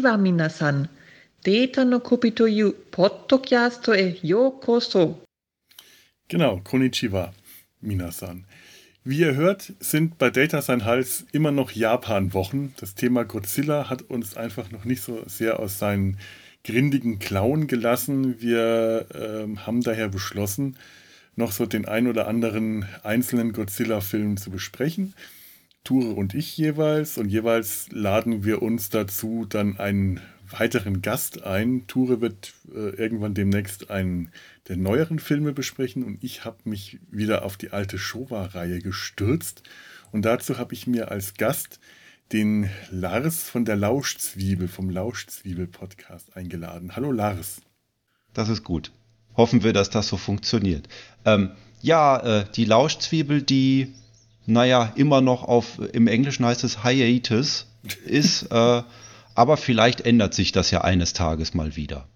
こんにちは皆さん。データのコピというポッドキャストへようこそ。 Genau, Konnichiwa, Minasan. Wie ihr hört, sind bei Data sein Hals immer noch Japan-Wochen. Das Thema Godzilla hat uns einfach noch nicht so sehr aus seinen grindigen Klauen gelassen. Wir ähm, haben daher beschlossen, noch so den ein oder anderen einzelnen Godzilla-Film zu besprechen. Ture und ich jeweils. Und jeweils laden wir uns dazu dann einen weiteren Gast ein. Ture wird äh, irgendwann demnächst einen der neueren Filme besprechen und ich habe mich wieder auf die alte Showa-Reihe gestürzt. Und dazu habe ich mir als Gast den Lars von der Lauschzwiebel, vom Lauschzwiebel-Podcast eingeladen. Hallo Lars. Das ist gut. Hoffen wir, dass das so funktioniert. Ähm, ja, äh, die Lauschzwiebel, die, naja, immer noch auf, im Englischen heißt es Hiatus ist, äh, aber vielleicht ändert sich das ja eines Tages mal wieder.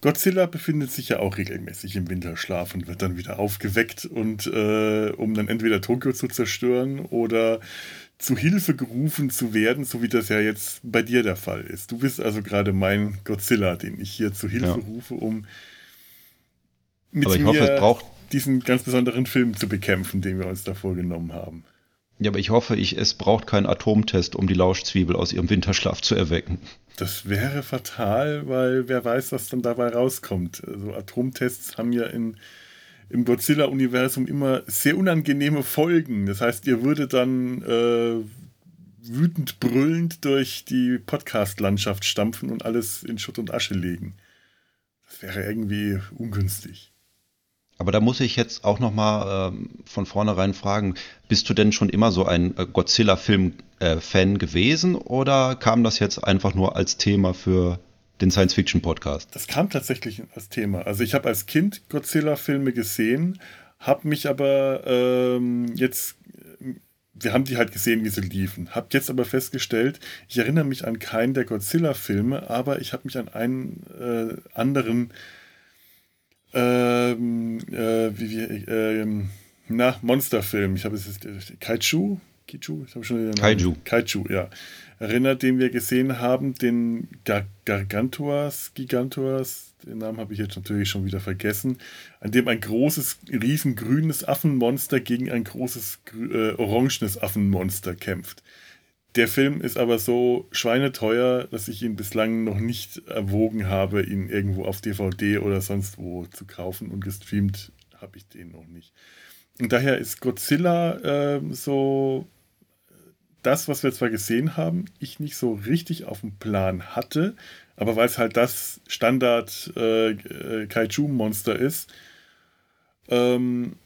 Godzilla befindet sich ja auch regelmäßig im Winterschlaf und wird dann wieder aufgeweckt und äh, um dann entweder Tokio zu zerstören oder zu Hilfe gerufen zu werden, so wie das ja jetzt bei dir der Fall ist. Du bist also gerade mein Godzilla, den ich hier zu Hilfe Ja. rufe, um mit Aber ich mir hoffe, es braucht, diesen ganz besonderen Film zu bekämpfen, den wir uns da vorgenommen haben. ja, aber ich hoffe, ich, es braucht keinen Atomtest, um die Lauschzwiebel aus ihrem Winterschlaf zu erwecken. Das wäre fatal, weil wer weiß, was dann dabei rauskommt. Also Atomtests haben ja in, im Godzilla-Universum immer sehr unangenehme Folgen. Das heißt, ihr würdet dann äh, wütend brüllend durch die Podcast-Landschaft stampfen und alles in Schutt und Asche legen. Das wäre irgendwie ungünstig. Aber da muss ich jetzt auch noch mal ähm, von vornherein fragen, bist du denn schon immer so ein äh, Godzilla-Film-Fan gewesen oder kam das jetzt einfach nur als Thema für den Science-Fiction-Podcast? Das kam tatsächlich als Thema. Also ich habe als Kind Godzilla-Filme gesehen, habe mich aber ähm, jetzt, wir haben die halt gesehen, wie sie liefen, habe jetzt aber festgestellt, ich erinnere mich an keinen der Godzilla-Filme, aber ich habe mich an einen äh, anderen, ähm, äh, wie wir, ähm, na, Monsterfilm, ich habe es jetzt, äh, Kaiju? Kaiju? Ich habe schon den Namen. Kaiju. Kaiju, ja. Erinnert, den wir gesehen haben, den Gar Gargantuas, Gigantuas, den Namen habe ich jetzt natürlich schon wieder vergessen, an dem ein großes, riesengrünes Affenmonster gegen ein großes, äh, orangenes Affenmonster kämpft. Der Film ist aber so schweineteuer, dass ich ihn bislang noch nicht erwogen habe, ihn irgendwo auf DVD oder sonst wo zu kaufen und gestreamt habe ich den noch nicht. Und daher ist Godzilla ähm, so das, was wir zwar gesehen haben, ich nicht so richtig auf dem Plan hatte, aber weil es halt das Standard äh, äh, ist, ähm,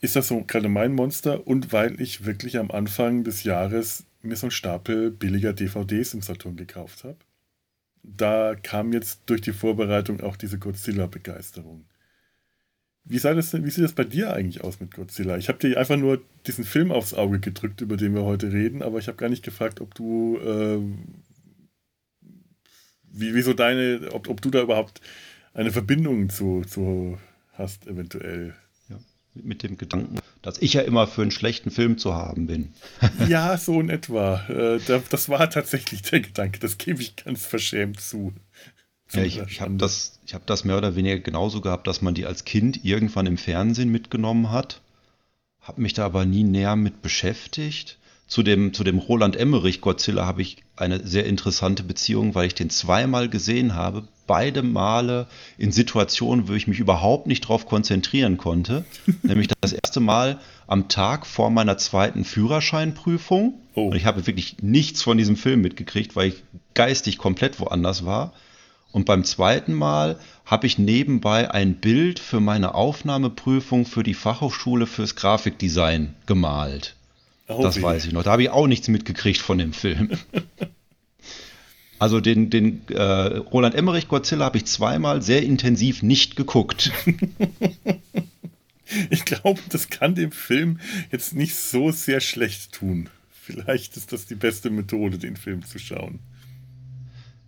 ist das so gerade mein Monster und weil ich wirklich am Anfang des Jahres mir so einen Stapel billiger DVDs im Saturn gekauft habe. Da kam jetzt durch die Vorbereitung auch diese Godzilla-Begeisterung. Wie, wie sieht das bei dir eigentlich aus mit Godzilla? Ich habe dir einfach nur diesen Film aufs Auge gedrückt, über den wir heute reden, aber ich habe gar nicht gefragt, ob du, ähm, wie, wieso deine, ob, ob du da überhaupt eine Verbindung zu, zu hast, eventuell. Mit dem Gedanken, dass ich ja immer für einen schlechten Film zu haben bin. Ja, so in etwa. Äh, da- das war tatsächlich der Gedanke, das gebe ich ganz verschämt zu. Ja, ich ich habe das, ich hab das mehr oder weniger genauso gehabt, dass man die als Kind irgendwann im Fernsehen mitgenommen hat. Habe mich da aber nie näher mit beschäftigt. Zu dem, zu dem Roland Emmerich Godzilla habe ich eine sehr interessante Beziehung, weil ich den zweimal gesehen habe. Beide Male in Situationen, wo ich mich überhaupt nicht drauf konzentrieren konnte. Nämlich das erste Mal am Tag vor meiner zweiten Führerscheinprüfung. Oh. Und ich habe wirklich nichts von diesem Film mitgekriegt, weil ich geistig komplett woanders war. Und beim zweiten Mal habe ich nebenbei ein Bild für meine Aufnahmeprüfung für die Fachhochschule fürs Grafikdesign gemalt. Oh, das weh. weiß ich noch. Da habe ich auch nichts mitgekriegt von dem Film. Also den, den äh, Roland Emmerich Godzilla habe ich zweimal sehr intensiv nicht geguckt. Ich glaube, das kann dem Film jetzt nicht so sehr schlecht tun. Vielleicht ist das die beste Methode, den Film zu schauen.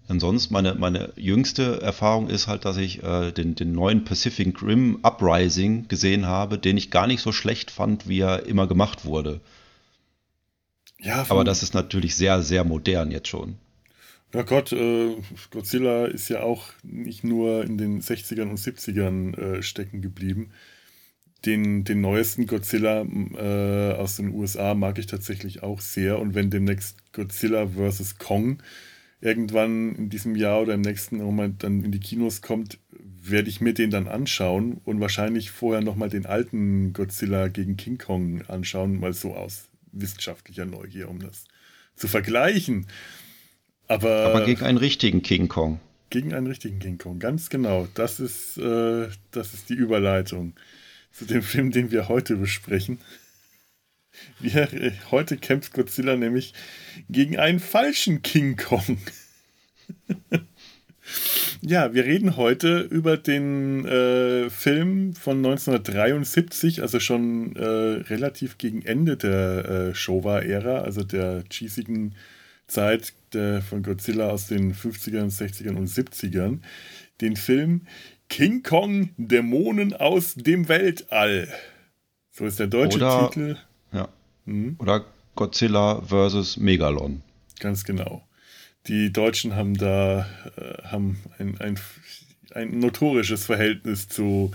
Ansonsten meine, meine jüngste Erfahrung ist halt, dass ich äh, den, den neuen Pacific Rim Uprising gesehen habe, den ich gar nicht so schlecht fand, wie er immer gemacht wurde. Ja, Aber das ist natürlich sehr, sehr modern jetzt schon. Ja Gott, äh, Godzilla ist ja auch nicht nur in den 60ern und 70ern äh, stecken geblieben. Den, den neuesten Godzilla äh, aus den USA mag ich tatsächlich auch sehr. Und wenn demnächst Godzilla vs. Kong irgendwann in diesem Jahr oder im nächsten Moment dann in die Kinos kommt, werde ich mir den dann anschauen und wahrscheinlich vorher nochmal den alten Godzilla gegen King Kong anschauen, mal so aus wissenschaftlicher Neugier, um das zu vergleichen. Aber, Aber gegen einen richtigen King Kong. Gegen einen richtigen King Kong, ganz genau. Das ist, äh, das ist die Überleitung zu dem Film, den wir heute besprechen. Wir, äh, heute kämpft Godzilla nämlich gegen einen falschen King Kong. ja, wir reden heute über den äh, Film von 1973, also schon äh, relativ gegen Ende der äh, Showa-Ära, also der cheesigen Zeit der, von Godzilla aus den 50ern, 60ern und 70ern. Den Film King Kong Dämonen aus dem Weltall. So ist der deutsche Oder, Titel. Ja. Mhm. Oder Godzilla vs. Megalon. Ganz genau. Die Deutschen haben da äh, haben ein, ein, ein notorisches Verhältnis zu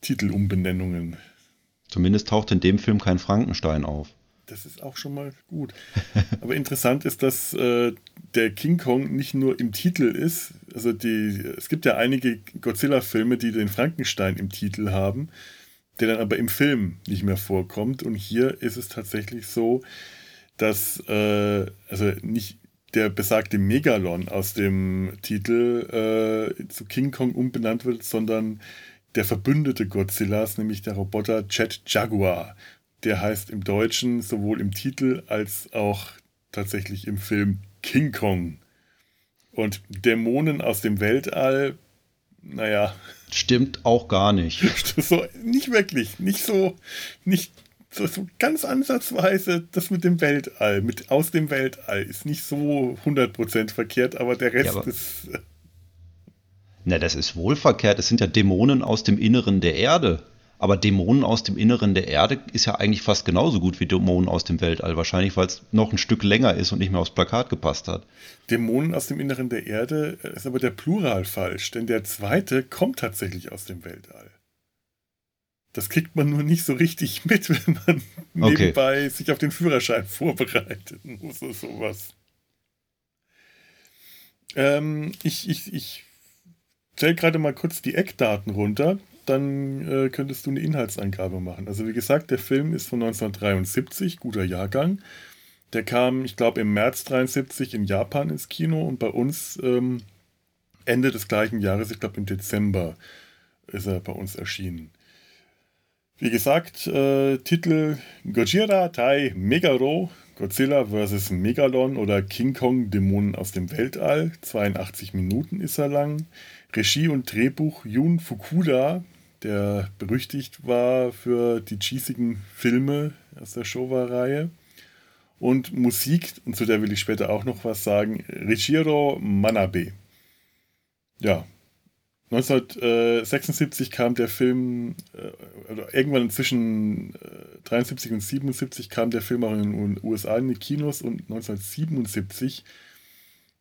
Titelumbenennungen. Zumindest taucht in dem Film kein Frankenstein auf. Das ist auch schon mal gut. Aber interessant ist, dass äh, der King Kong nicht nur im Titel ist. Also die, es gibt ja einige Godzilla-Filme, die den Frankenstein im Titel haben, der dann aber im Film nicht mehr vorkommt. Und hier ist es tatsächlich so, dass äh, also nicht der besagte Megalon aus dem Titel äh, zu King Kong umbenannt wird, sondern der Verbündete Godzillas, nämlich der Roboter Jet Jaguar der heißt im Deutschen sowohl im Titel als auch tatsächlich im Film King Kong. Und Dämonen aus dem Weltall, naja. Stimmt auch gar nicht. So, nicht wirklich. Nicht so, nicht so, so ganz ansatzweise das mit dem Weltall, mit aus dem Weltall ist nicht so 100% verkehrt, aber der Rest ja, aber ist. Äh, na, das ist wohl verkehrt. Es sind ja Dämonen aus dem Inneren der Erde. Aber Dämonen aus dem Inneren der Erde ist ja eigentlich fast genauso gut wie Dämonen aus dem Weltall. Wahrscheinlich, weil es noch ein Stück länger ist und nicht mehr aufs Plakat gepasst hat. Dämonen aus dem Inneren der Erde äh, ist aber der Plural falsch, denn der zweite kommt tatsächlich aus dem Weltall. Das kriegt man nur nicht so richtig mit, wenn man okay. nebenbei sich auf den Führerschein vorbereitet. muss oder sowas. Ähm, ich ich, ich stelle gerade mal kurz die Eckdaten runter dann äh, könntest du eine Inhaltsangabe machen. Also wie gesagt, der Film ist von 1973, guter Jahrgang. Der kam, ich glaube, im März 73 in Japan ins Kino und bei uns ähm, Ende des gleichen Jahres, ich glaube im Dezember, ist er bei uns erschienen. Wie gesagt, äh, Titel Gojira Tai Megaro, Godzilla vs. Megalon oder King Kong Dämonen aus dem Weltall. 82 Minuten ist er lang. Regie und Drehbuch Jun Fukuda, der berüchtigt war für die cheesigen Filme aus der Showa-Reihe. Und Musik, und zu der will ich später auch noch was sagen, Richiro Manabe. Ja, 1976 kam der Film, äh, irgendwann zwischen äh, 73 und 77 kam der Film auch in den USA in die Kinos und 1977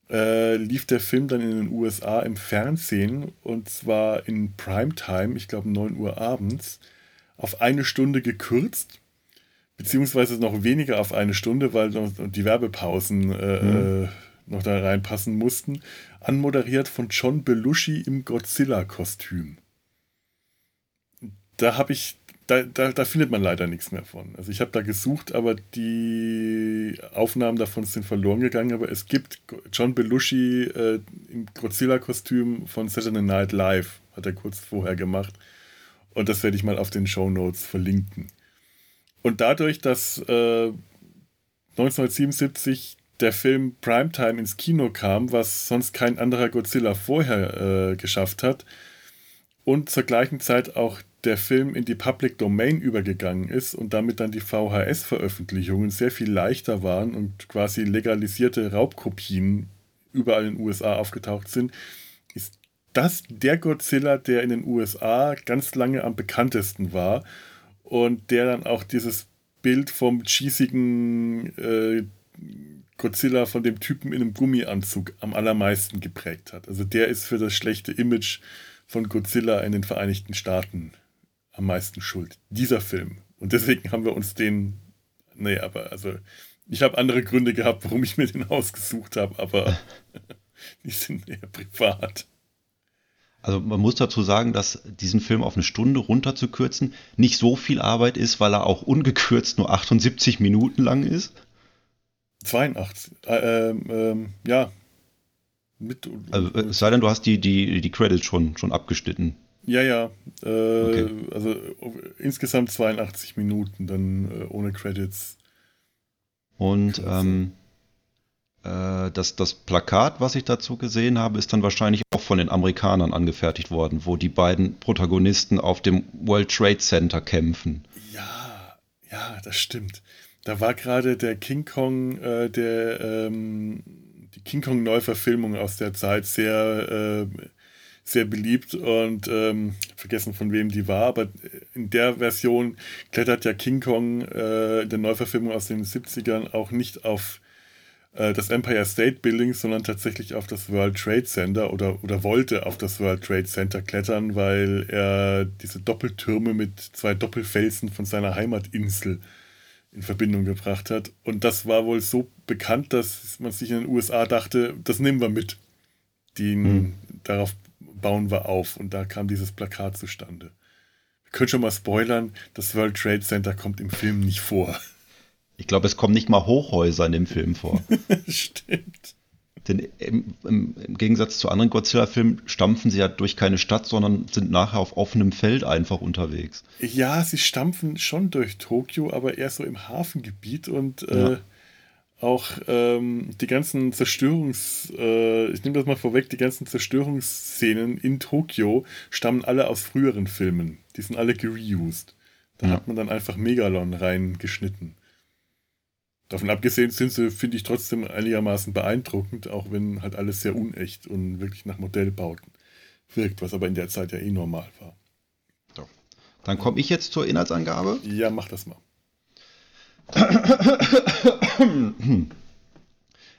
äh, lief der Film dann in den USA im Fernsehen und zwar in Primetime, ich glaube 9 Uhr abends, auf eine Stunde gekürzt, beziehungsweise noch weniger auf eine Stunde, weil die Werbepausen äh, mhm. Noch da reinpassen mussten, anmoderiert von John Belushi im Godzilla-Kostüm. Da habe ich da, da, da, findet man leider nichts mehr von. Also ich habe da gesucht, aber die Aufnahmen davon sind verloren gegangen. Aber es gibt John Belushi äh, im Godzilla-Kostüm von Saturday Night Live, hat er kurz vorher gemacht. Und das werde ich mal auf den Show Notes verlinken. Und dadurch, dass äh, 1977 der Film Primetime ins Kino kam, was sonst kein anderer Godzilla vorher äh, geschafft hat, und zur gleichen Zeit auch der Film in die Public Domain übergegangen ist und damit dann die VHS-Veröffentlichungen sehr viel leichter waren und quasi legalisierte Raubkopien überall in den USA aufgetaucht sind, ist das der Godzilla, der in den USA ganz lange am bekanntesten war und der dann auch dieses Bild vom cheesigen äh, Godzilla von dem Typen in einem Gummianzug am allermeisten geprägt hat. Also der ist für das schlechte Image von Godzilla in den Vereinigten Staaten am meisten schuld. Dieser Film. Und deswegen haben wir uns den, nee, aber also ich habe andere Gründe gehabt, warum ich mir den ausgesucht habe, aber die sind eher privat. Also man muss dazu sagen, dass diesen Film auf eine Stunde runterzukürzen nicht so viel Arbeit ist, weil er auch ungekürzt nur 78 Minuten lang ist. 82. Äh, ähm, ja. Mit, also, es sei denn, du hast die, die, die Credits schon, schon abgeschnitten. Ja, ja. Äh, okay. Also insgesamt 82 Minuten, dann äh, ohne Credits. Und ähm, äh, das, das Plakat, was ich dazu gesehen habe, ist dann wahrscheinlich auch von den Amerikanern angefertigt worden, wo die beiden Protagonisten auf dem World Trade Center kämpfen. Ja, ja, das stimmt. Da war gerade der King Kong, äh, der ähm, die King Kong Neuverfilmung aus der Zeit sehr äh, sehr beliebt und ähm, vergessen von wem die war, aber in der Version klettert ja King Kong äh, in der Neuverfilmung aus den 70ern auch nicht auf äh, das Empire State Building, sondern tatsächlich auf das World Trade Center oder, oder wollte auf das World Trade Center klettern, weil er diese Doppeltürme mit zwei Doppelfelsen von seiner Heimatinsel in Verbindung gebracht hat. Und das war wohl so bekannt, dass man sich in den USA dachte, das nehmen wir mit. Die, hm. Darauf bauen wir auf. Und da kam dieses Plakat zustande. Wir können schon mal spoilern, das World Trade Center kommt im Film nicht vor. Ich glaube, es kommen nicht mal Hochhäuser in dem Film vor. Stimmt. Denn im, im, im, Gegensatz zu anderen Godzilla-Filmen stampfen sie ja durch keine Stadt, sondern sind nachher auf offenem Feld einfach unterwegs. Ja, sie stampfen schon durch Tokio, aber eher so im Hafengebiet und ja. äh, auch ähm, die ganzen Zerstörungs, äh, ich nehme das mal vorweg, die ganzen Zerstörungsszenen in Tokio stammen alle aus früheren Filmen. Die sind alle gereused. Da ja. hat man dann einfach Megalon reingeschnitten. Davon abgesehen sind sie, finde ich, trotzdem einigermaßen beeindruckend, auch wenn halt alles sehr unecht und wirklich nach Modellbauten wirkt, was aber in der Zeit ja eh normal war. So. Dann komme ich jetzt zur Inhaltsangabe. Ja, mach das mal.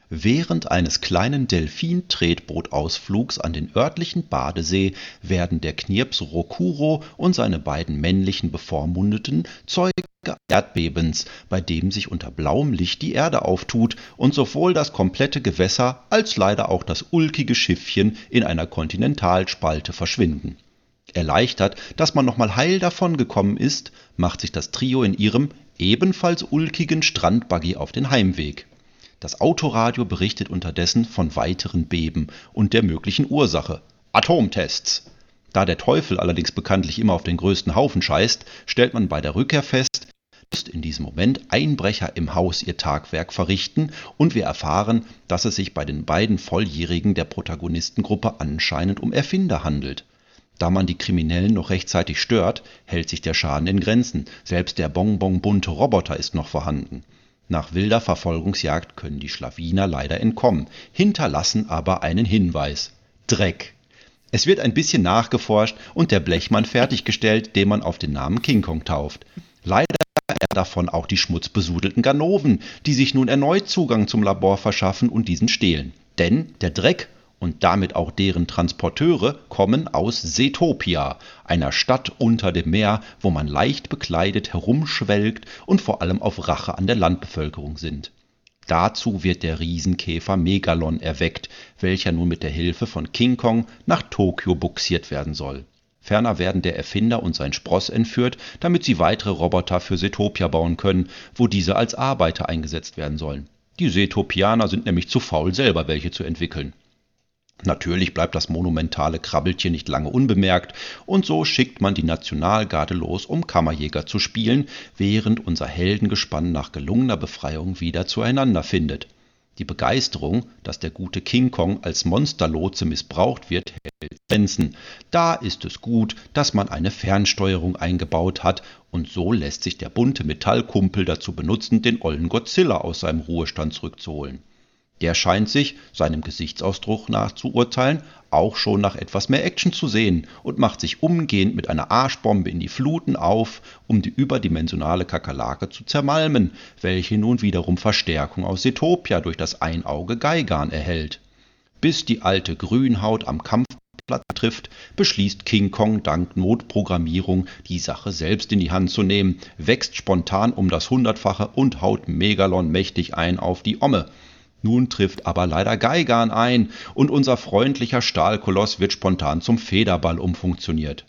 Während eines kleinen Delfin-Tretbootausflugs an den örtlichen Badesee werden der Knirps Rokuro und seine beiden männlichen Bevormundeten Zeuge Erdbebens, bei dem sich unter blauem Licht die Erde auftut und sowohl das komplette Gewässer als leider auch das ulkige Schiffchen in einer Kontinentalspalte verschwinden. Erleichtert, dass man noch mal heil davongekommen ist, macht sich das Trio in ihrem ebenfalls ulkigen Strandbuggy auf den Heimweg. Das Autoradio berichtet unterdessen von weiteren Beben und der möglichen Ursache: Atomtests. Da der Teufel allerdings bekanntlich immer auf den größten Haufen scheißt, stellt man bei der Rückkehr fest, dass in diesem Moment Einbrecher im Haus ihr Tagwerk verrichten und wir erfahren, dass es sich bei den beiden Volljährigen der Protagonistengruppe anscheinend um Erfinder handelt da man die Kriminellen noch rechtzeitig stört, hält sich der Schaden in Grenzen, selbst der bonbonbunte Roboter ist noch vorhanden. Nach wilder Verfolgungsjagd können die Schlawiner leider entkommen, hinterlassen aber einen Hinweis: Dreck. Es wird ein bisschen nachgeforscht und der Blechmann fertiggestellt, den man auf den Namen King Kong tauft. Leider er davon auch die schmutzbesudelten Ganoven, die sich nun erneut Zugang zum Labor verschaffen und diesen stehlen. Denn der Dreck und damit auch deren Transporteure kommen aus Seetopia, einer Stadt unter dem Meer, wo man leicht bekleidet herumschwelgt und vor allem auf Rache an der Landbevölkerung sind. Dazu wird der Riesenkäfer Megalon erweckt, welcher nun mit der Hilfe von King Kong nach Tokio buxiert werden soll. Ferner werden der Erfinder und sein Spross entführt, damit sie weitere Roboter für Seetopia bauen können, wo diese als Arbeiter eingesetzt werden sollen. Die Seetopianer sind nämlich zu faul, selber welche zu entwickeln. Natürlich bleibt das monumentale Krabbeltier nicht lange unbemerkt, und so schickt man die Nationalgarde los, um Kammerjäger zu spielen, während unser Heldengespann nach gelungener Befreiung wieder zueinander findet. Die Begeisterung, dass der gute King Kong als Monsterlotse missbraucht wird, hält Grenzen. Da ist es gut, dass man eine Fernsteuerung eingebaut hat, und so lässt sich der bunte Metallkumpel dazu benutzen, den ollen Godzilla aus seinem Ruhestand zurückzuholen. Der scheint sich, seinem Gesichtsausdruck nach zu urteilen, auch schon nach etwas mehr Action zu sehen und macht sich umgehend mit einer Arschbombe in die Fluten auf, um die überdimensionale Kakerlake zu zermalmen, welche nun wiederum Verstärkung aus Setopia durch das Einauge Geigan erhält. Bis die alte Grünhaut am Kampfplatz trifft, beschließt King Kong dank Notprogrammierung die Sache selbst in die Hand zu nehmen, wächst spontan um das Hundertfache und haut Megalon mächtig ein auf die Omme. Nun trifft aber leider Geigan ein und unser freundlicher Stahlkoloss wird spontan zum Federball umfunktioniert.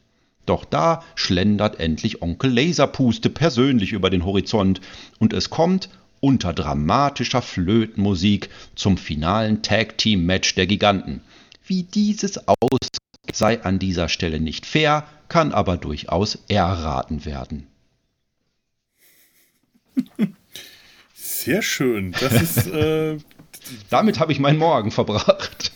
Doch da schlendert endlich Onkel Laserpuste persönlich über den Horizont und es kommt unter dramatischer Flötenmusik zum finalen Tag Team Match der Giganten. Wie dieses ausgeht, sei an dieser Stelle nicht fair, kann aber durchaus erraten werden. Sehr schön. Das ist äh, damit habe ich meinen Morgen verbracht.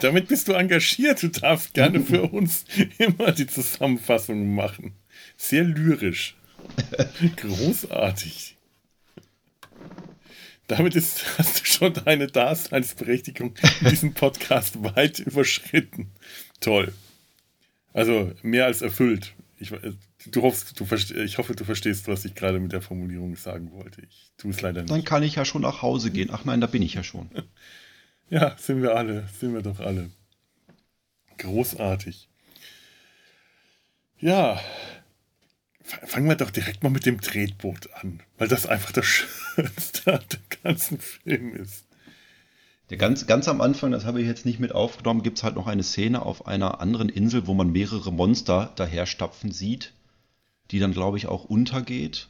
Damit bist du engagiert. Du darfst gerne für uns immer die Zusammenfassung machen. Sehr lyrisch. Großartig. Damit ist, hast du schon deine Daseinsberechtigung in diesem Podcast weit überschritten. Toll. Also mehr als erfüllt. Ich, du hoffst, du ich hoffe, du verstehst, was ich gerade mit der Formulierung sagen wollte. Ich tue es leider nicht. Dann kann ich ja schon nach Hause gehen. Ach nein, da bin ich ja schon. ja, sind wir alle. Sind wir doch alle. Großartig. Ja, fangen wir doch direkt mal mit dem Tretboot an, weil das einfach das Schönste an dem ganzen Film ist. Der ganz, ganz am Anfang, das habe ich jetzt nicht mit aufgenommen, gibt es halt noch eine Szene auf einer anderen Insel, wo man mehrere Monster daherstapfen sieht, die dann, glaube ich, auch untergeht.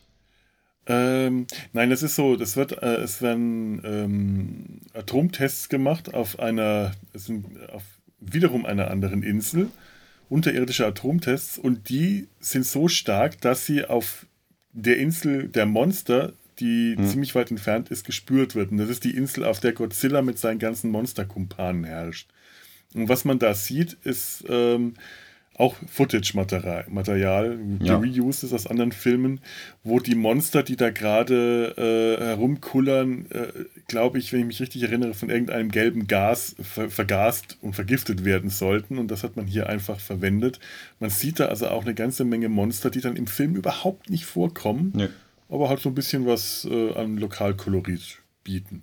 Ähm, nein, das ist so, das wird, äh, es werden ähm, Atomtests gemacht auf einer, es sind auf wiederum einer anderen Insel, unterirdische Atomtests, und die sind so stark, dass sie auf der Insel der Monster die hm. ziemlich weit entfernt ist, gespürt wird. Und das ist die Insel, auf der Godzilla mit seinen ganzen Monsterkumpanen herrscht. Und was man da sieht, ist ähm, auch Footage-Material, ja. Reused aus anderen Filmen, wo die Monster, die da gerade äh, herumkullern, äh, glaube ich, wenn ich mich richtig erinnere, von irgendeinem gelben Gas ver vergast und vergiftet werden sollten. Und das hat man hier einfach verwendet. Man sieht da also auch eine ganze Menge Monster, die dann im Film überhaupt nicht vorkommen. Nee aber halt so ein bisschen was äh, an Lokalkolorit bieten.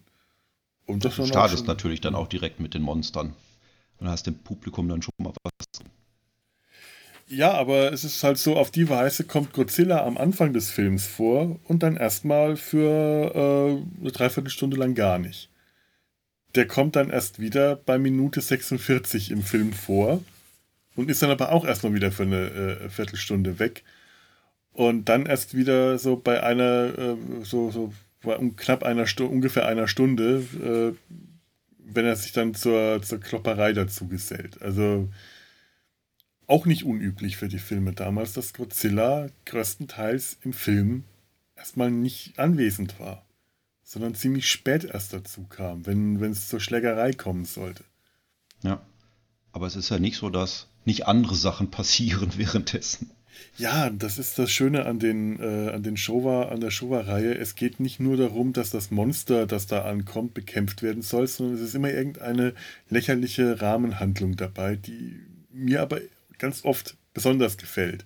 Und das du startest natürlich dann auch direkt mit den Monstern. Und hast dem Publikum dann schon mal was. Ja, aber es ist halt so, auf die Weise kommt Godzilla am Anfang des Films vor und dann erstmal für äh, eine Dreiviertelstunde lang gar nicht. Der kommt dann erst wieder bei Minute 46 im Film vor und ist dann aber auch erstmal wieder für eine äh, Viertelstunde weg. Und dann erst wieder so bei einer, äh, so, so bei um knapp einer Stunde, ungefähr einer Stunde, äh, wenn er sich dann zur, zur Klopperei dazu gesellt. Also auch nicht unüblich für die Filme damals, dass Godzilla größtenteils im Film erstmal nicht anwesend war, sondern ziemlich spät erst dazu kam, wenn es zur Schlägerei kommen sollte. Ja, aber es ist ja nicht so, dass nicht andere Sachen passieren währenddessen. Ja, das ist das Schöne an den, äh, an den Showa, an der Showa-Reihe. Es geht nicht nur darum, dass das Monster, das da ankommt, bekämpft werden soll, sondern es ist immer irgendeine lächerliche Rahmenhandlung dabei, die mir aber ganz oft besonders gefällt.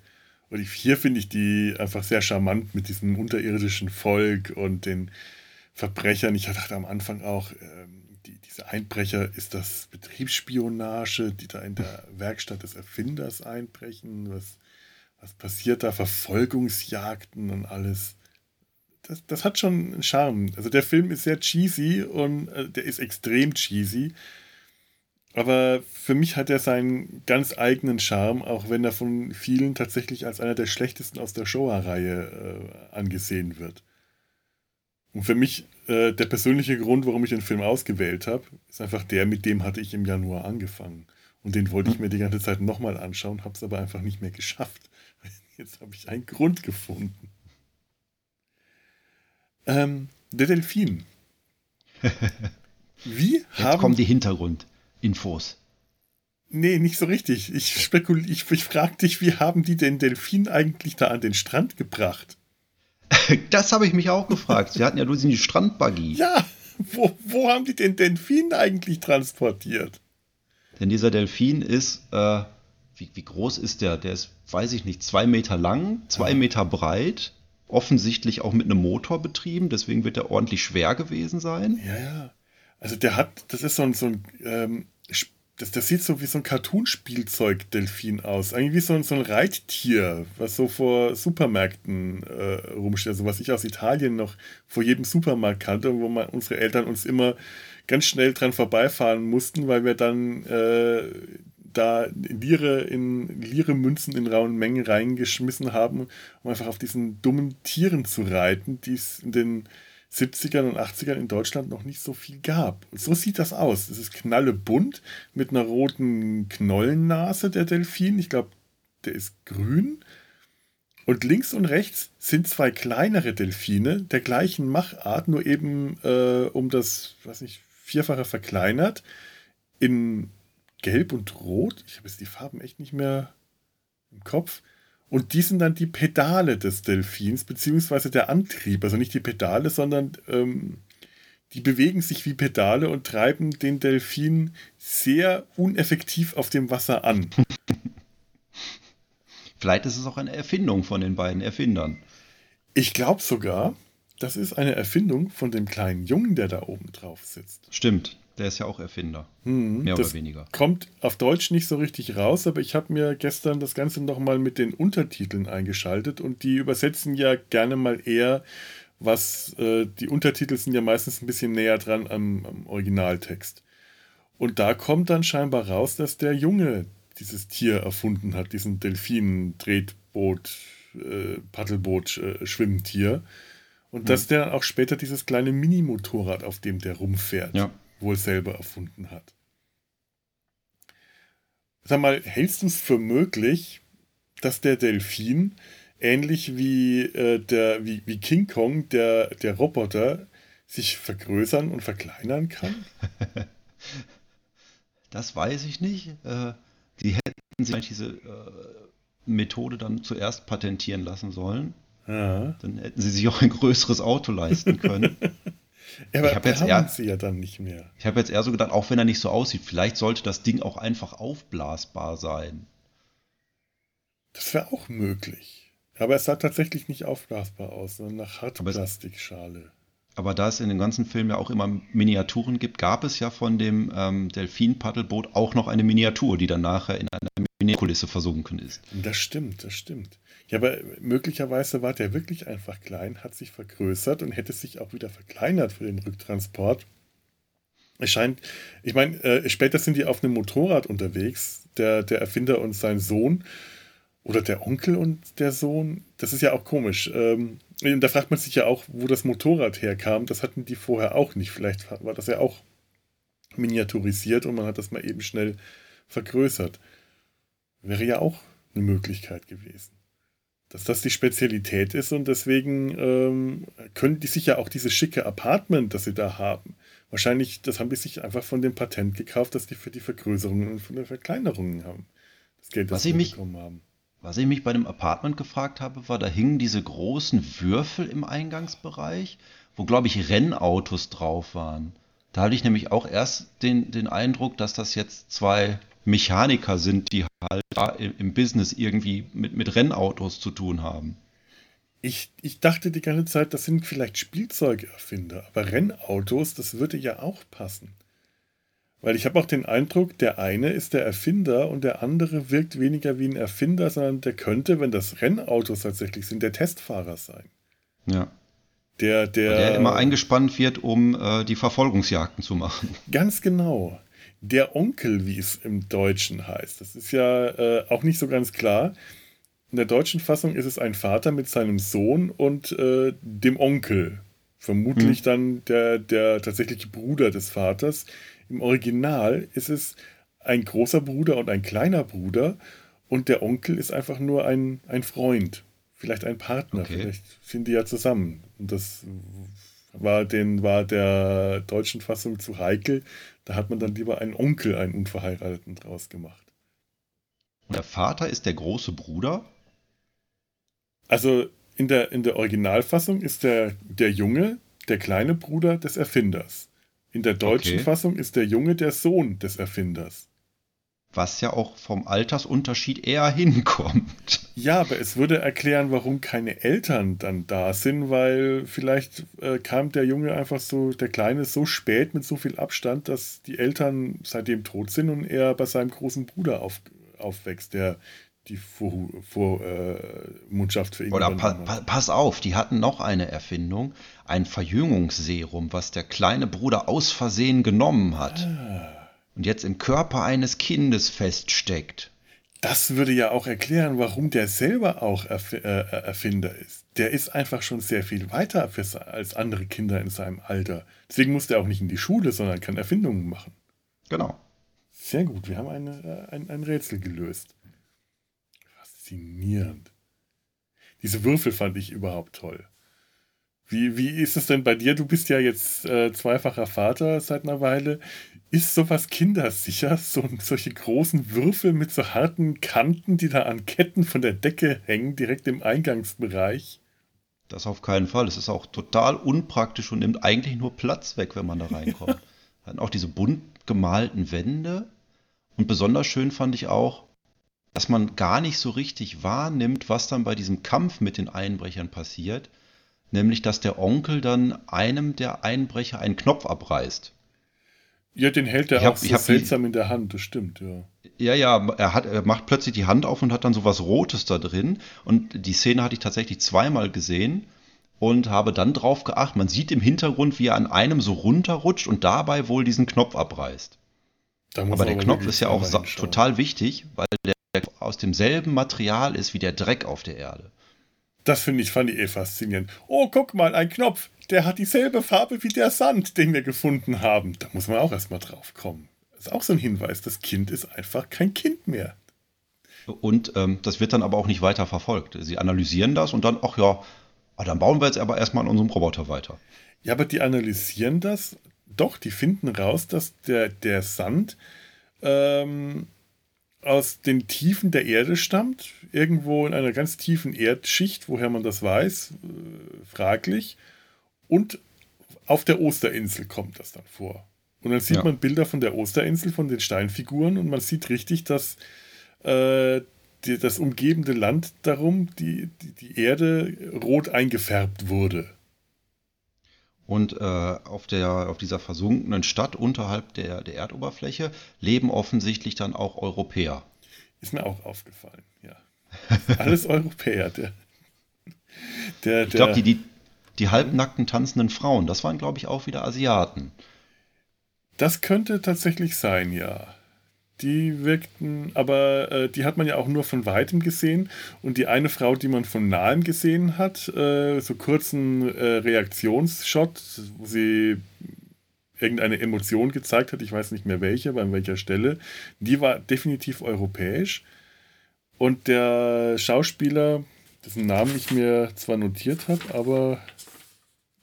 Und hier finde ich die einfach sehr charmant mit diesem unterirdischen Volk und den Verbrechern. Ich dachte am Anfang auch, ähm, die, diese Einbrecher, ist das Betriebsspionage, die da in der Werkstatt des Erfinders einbrechen? Was, was passiert da, Verfolgungsjagden und alles. Das, das hat schon einen Charme. Also der Film ist sehr cheesy und äh, der ist extrem cheesy. Aber für mich hat er seinen ganz eigenen Charme, auch wenn er von vielen tatsächlich als einer der schlechtesten aus der Showa-Reihe äh, angesehen wird. Und für mich äh, der persönliche Grund, warum ich den Film ausgewählt habe, ist einfach der, mit dem hatte ich im Januar angefangen. Und den wollte ich mir die ganze Zeit nochmal anschauen, habe es aber einfach nicht mehr geschafft. Jetzt habe ich einen Grund gefunden. Ähm, der Delfin. Wie Jetzt haben. kommen die Hintergrundinfos. Nee, nicht so richtig. Ich spekuliere, ich, ich frage dich, wie haben die den Delfin eigentlich da an den Strand gebracht? Das habe ich mich auch gefragt. Sie hatten ja nur die Strandbuggy. Ja, wo, wo haben die den Delfin eigentlich transportiert? Denn dieser Delfin ist, äh, wie, wie groß ist der? Der ist, weiß ich nicht, zwei Meter lang, zwei Meter breit, offensichtlich auch mit einem Motor betrieben, deswegen wird er ordentlich schwer gewesen sein. Ja, ja. Also der hat, das ist so ein, so ein ähm, das, das sieht so wie so ein Cartoon-Spielzeug-Delfin aus. Eigentlich wie so ein, so ein Reittier, was so vor Supermärkten äh, rumsteht. Also was ich aus Italien noch vor jedem Supermarkt kannte, wo man, unsere Eltern uns immer ganz schnell dran vorbeifahren mussten, weil wir dann äh, da Lire in Lire Münzen in rauen Mengen reingeschmissen haben, um einfach auf diesen dummen Tieren zu reiten, die es in den 70ern und 80ern in Deutschland noch nicht so viel gab. Und so sieht das aus. Es ist knallebunt mit einer roten Knollennase, der Delfin. Ich glaube, der ist grün. Und links und rechts sind zwei kleinere Delfine der gleichen Machart, nur eben äh, um das, weiß nicht, vierfache verkleinert. In Gelb und Rot. Ich habe jetzt die Farben echt nicht mehr im Kopf. Und die sind dann die Pedale des Delfins, beziehungsweise der Antrieb. Also nicht die Pedale, sondern ähm, die bewegen sich wie Pedale und treiben den Delfin sehr uneffektiv auf dem Wasser an. Vielleicht ist es auch eine Erfindung von den beiden Erfindern. Ich glaube sogar, das ist eine Erfindung von dem kleinen Jungen, der da oben drauf sitzt. Stimmt. Der ist ja auch Erfinder. Hm, mehr oder weniger. Kommt auf Deutsch nicht so richtig raus, aber ich habe mir gestern das Ganze nochmal mit den Untertiteln eingeschaltet und die übersetzen ja gerne mal eher, was äh, die Untertitel sind ja meistens ein bisschen näher dran am, am Originaltext. Und da kommt dann scheinbar raus, dass der Junge dieses Tier erfunden hat, diesen Delfin-Tretboot, äh, Paddelboot, äh, Schwimmtier. Und hm. dass der auch später dieses kleine Minimotorrad, auf dem der rumfährt. Ja wohl selber erfunden hat. Sag mal, hältst du es für möglich, dass der Delfin, ähnlich wie, äh, der, wie, wie King Kong, der, der Roboter, sich vergrößern und verkleinern kann? Das weiß ich nicht. Äh, die hätten sich diese äh, Methode dann zuerst patentieren lassen sollen. Ja. Dann hätten sie sich auch ein größeres Auto leisten können. Ja, aber ich habe jetzt eher, sie ja dann nicht mehr. Ich habe jetzt eher so gedacht, auch wenn er nicht so aussieht, vielleicht sollte das Ding auch einfach aufblasbar sein. Das wäre auch möglich. Aber es sah tatsächlich nicht aufblasbar aus, sondern nach Hartplastikschale. Aber da es in den ganzen Filmen ja auch immer Miniaturen gibt, gab es ja von dem ähm, Delfin-Paddelboot auch noch eine Miniatur, die dann nachher in einer Minikulisse versunken ist. Das stimmt, das stimmt. Ja, aber möglicherweise war der wirklich einfach klein, hat sich vergrößert und hätte sich auch wieder verkleinert für den Rücktransport. Es scheint, ich meine, äh, später sind die auf einem Motorrad unterwegs, der, der Erfinder und sein Sohn oder der Onkel und der Sohn. Das ist ja auch komisch. Ähm, da fragt man sich ja auch, wo das Motorrad herkam. Das hatten die vorher auch nicht. Vielleicht war das ja auch miniaturisiert und man hat das mal eben schnell vergrößert. Wäre ja auch eine Möglichkeit gewesen dass das die Spezialität ist und deswegen ähm, können die sich ja auch dieses schicke Apartment, das sie da haben, wahrscheinlich, das haben die sich einfach von dem Patent gekauft, dass die für die Vergrößerungen und für die Verkleinerungen haben. Das Geld, das was sie mich, bekommen haben. Was ich mich bei dem Apartment gefragt habe, war, da hingen diese großen Würfel im Eingangsbereich, wo, glaube ich, Rennautos drauf waren. Da hatte ich nämlich auch erst den, den Eindruck, dass das jetzt zwei Mechaniker sind, die halt im Business irgendwie mit, mit Rennautos zu tun haben. Ich, ich dachte die ganze Zeit, das sind vielleicht Spielzeugerfinder, aber Rennautos, das würde ja auch passen. Weil ich habe auch den Eindruck, der eine ist der Erfinder und der andere wirkt weniger wie ein Erfinder, sondern der könnte, wenn das Rennautos tatsächlich sind, der Testfahrer sein. Ja. Der, der, der immer eingespannt wird, um äh, die Verfolgungsjagden zu machen. Ganz genau der Onkel, wie es im Deutschen heißt. Das ist ja äh, auch nicht so ganz klar. In der deutschen Fassung ist es ein Vater mit seinem Sohn und äh, dem Onkel. Vermutlich mhm. dann der, der tatsächliche Bruder des Vaters. Im Original ist es ein großer Bruder und ein kleiner Bruder und der Onkel ist einfach nur ein, ein Freund, vielleicht ein Partner, okay. vielleicht sind die ja zusammen. Und das war, den, war der deutschen Fassung zu heikel. Da hat man dann lieber einen Onkel, einen Unverheirateten draus gemacht. Und der Vater ist der große Bruder? Also in der, in der Originalfassung ist der, der Junge der kleine Bruder des Erfinders. In der deutschen Okay. Fassung ist der Junge der Sohn des Erfinders. Was ja auch vom Altersunterschied eher hinkommt. Ja, aber es würde erklären, warum keine Eltern dann da sind, weil vielleicht äh, kam der Junge einfach so, der Kleine, so spät mit so viel Abstand, dass die Eltern seitdem tot sind und er bei seinem großen Bruder auf, aufwächst, der die Vormundschaft vor, äh, für ihn Oder pa pa pass auf, die hatten noch eine Erfindung, ein Verjüngungsserum, was der kleine Bruder aus Versehen genommen hat Ah. und jetzt im Körper eines Kindes feststeckt. Das würde ja auch erklären, warum der selber auch Erf äh, Erfinder ist. Der ist einfach schon sehr viel weiter als andere Kinder in seinem Alter. Deswegen muss der auch nicht in die Schule, sondern kann Erfindungen machen. Genau. Sehr gut, wir haben eine, äh, ein, ein Rätsel gelöst. Faszinierend. Diese Würfel fand ich überhaupt toll. Wie, wie ist es denn bei dir? Du bist ja jetzt äh, zweifacher Vater seit einer Weile. Ist sowas kindersicher? So, solche großen Würfel mit so harten Kanten, die da an Ketten von der Decke hängen, direkt im Eingangsbereich? Das auf keinen Fall. Es ist auch total unpraktisch und nimmt eigentlich nur Platz weg, wenn man da reinkommt. Dann auch diese bunt gemalten Wände. Und besonders schön fand ich auch, dass man gar nicht so richtig wahrnimmt, was dann bei diesem Kampf mit den Einbrechern passiert. Nämlich, dass der Onkel dann einem der Einbrecher einen Knopf abreißt. Ja, den hält er Ich hab- auch so hab die- seltsam in der Hand, das stimmt, ja. Ja, ja, er, hat, er macht plötzlich die Hand auf und hat dann so was Rotes da drin. Und die Szene hatte ich tatsächlich zweimal gesehen und habe dann drauf geachtet. Man sieht im Hintergrund, wie er an einem so runterrutscht und dabei wohl diesen Knopf abreißt. Aber der Knopf ist ja auch total wichtig, weil der aus demselben Material ist wie der Dreck auf der Erde. Das finde ich, fand ich eh faszinierend. Oh, guck mal, ein Knopf. Der hat dieselbe Farbe wie der Sand, den wir gefunden haben. Da muss man auch erstmal drauf kommen. Das ist auch so ein Hinweis. Das Kind ist einfach kein Kind mehr. Und ähm, das wird dann aber auch nicht weiter verfolgt. Sie analysieren das und dann, ach ja, ah, dann bauen wir jetzt aber erstmal an unserem Roboter weiter. Ja, aber die analysieren das. Doch, die finden raus, dass der, der Sand ähm, aus den Tiefen der Erde stammt. Irgendwo in einer ganz tiefen Erdschicht, woher man das weiß, äh, fraglich. Und auf der Osterinsel kommt das dann vor. Und dann sieht Ja. man Bilder von der Osterinsel, von den Steinfiguren und man sieht richtig, dass äh, die, das umgebende Land darum, die, die, die Erde rot eingefärbt wurde. Und äh, auf, der, auf dieser versunkenen Stadt unterhalb der, der Erdoberfläche leben offensichtlich dann auch Europäer. Ist mir auch aufgefallen, ja. Alles Europäer. Der, der, Ich glaube, die, die, die halbnackten tanzenden Frauen, das waren, glaube ich, auch wieder Asiaten. Das könnte tatsächlich sein, ja. Die wirkten, aber äh, die hat man ja auch nur von weitem gesehen. Und die eine Frau, die man von nahem gesehen hat, äh, so kurzen äh, Reaktionsshot, wo sie irgendeine Emotion gezeigt hat, ich weiß nicht mehr welche, bei welcher Stelle, die war definitiv europäisch. Und der Schauspieler, dessen Namen ich mir zwar notiert habe, aber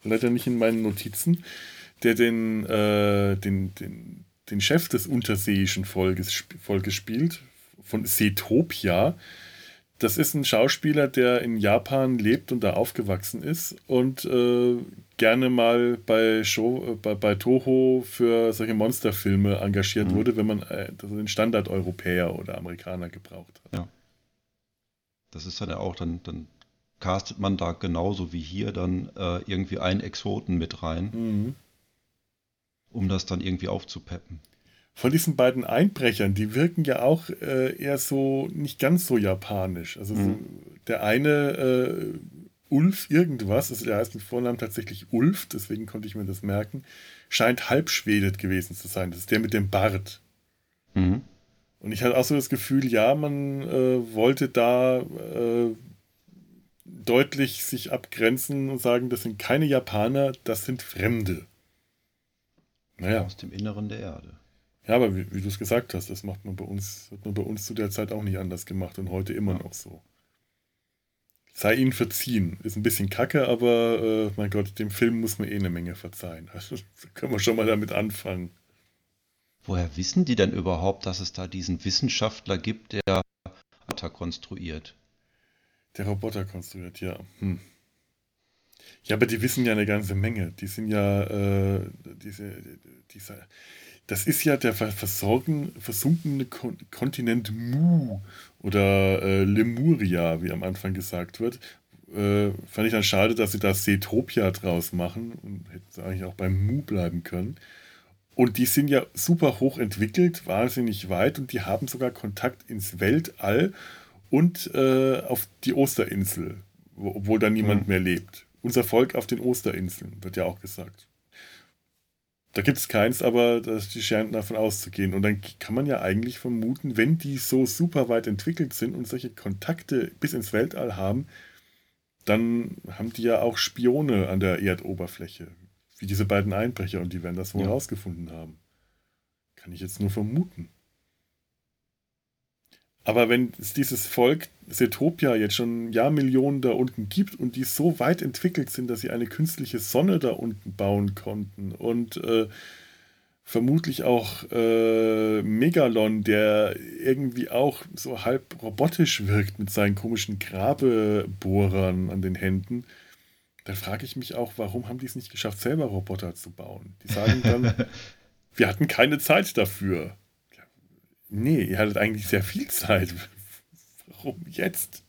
leider nicht in meinen Notizen, der den, äh, den, den, den Chef des unterseeischen Volkes, Volkes spielt, von Seetopia. Das ist ein Schauspieler, der in Japan lebt und da aufgewachsen ist und äh, gerne mal bei, Show, äh, bei, bei Toho für solche Monsterfilme engagiert Mhm. wurde, wenn man äh, den Standard-Europäer oder Amerikaner gebraucht hat. Das ist dann ja auch, dann, dann castet man da genauso wie hier dann äh, irgendwie einen Exoten mit rein, Mhm. Um das dann irgendwie aufzupeppen. Von diesen beiden Einbrechern, die wirken ja auch äh, eher so nicht ganz so japanisch. Also so, Mhm. der eine äh, Ulf irgendwas, also der heißt mit Vornamen tatsächlich Ulf, deswegen konnte ich mir das merken, scheint Halbschwede gewesen zu sein. Das ist der mit dem Bart. Mhm. Und ich hatte auch so das Gefühl, ja, man äh, wollte da äh, deutlich sich abgrenzen und sagen, das sind keine Japaner, das sind Fremde. Naja. Aus dem Inneren der Erde. Ja, aber wie, wie du es gesagt hast, das macht man bei uns, hat man bei uns zu der Zeit auch nicht anders gemacht und heute immer Ja. noch so. Sei ihnen verziehen. Ist ein bisschen kacke, aber äh, mein Gott, dem Film muss man eh eine Menge verzeihen. Also können wir schon mal damit anfangen. Woher wissen die denn überhaupt, dass es da diesen Wissenschaftler gibt, der Avatar konstruiert? Der Roboter konstruiert, ja. Hm. Ja, aber die wissen ja eine ganze Menge. Die sind ja, äh, diese, dieser, das ist ja der versunkene Kon Kontinent Mu oder äh, Lemuria, wie am Anfang gesagt wird. Äh, fand ich dann schade, dass sie da Seetopia draus machen und hätten eigentlich auch beim Mu bleiben können. Und die sind ja super hoch entwickelt, wahnsinnig weit und die haben sogar Kontakt ins Weltall und äh, auf die Osterinsel, wo, obwohl da niemand mhm. mehr lebt. Unser Volk auf den Osterinseln, wird ja auch gesagt. Da gibt es keins, aber das, die scheinen davon auszugehen. Und dann kann man ja eigentlich vermuten, wenn die so super weit entwickelt sind und solche Kontakte bis ins Weltall haben, dann haben die ja auch Spione an der Erdoberfläche. Wie diese beiden Einbrecher und die werden das wohl ja. rausgefunden haben. Kann ich jetzt nur vermuten. Aber wenn es dieses Volk Setopia jetzt schon Jahrmillionen da unten gibt und die so weit entwickelt sind, dass sie eine künstliche Sonne da unten bauen konnten und äh, vermutlich auch äh, Megalon, der irgendwie auch so halb robotisch wirkt mit seinen komischen Grabebohrern an den Händen, dann frage ich mich auch, warum haben die es nicht geschafft, selber Roboter zu bauen? Die sagen dann, wir hatten keine Zeit dafür. Nee, ihr hattet eigentlich sehr viel Zeit. Warum jetzt?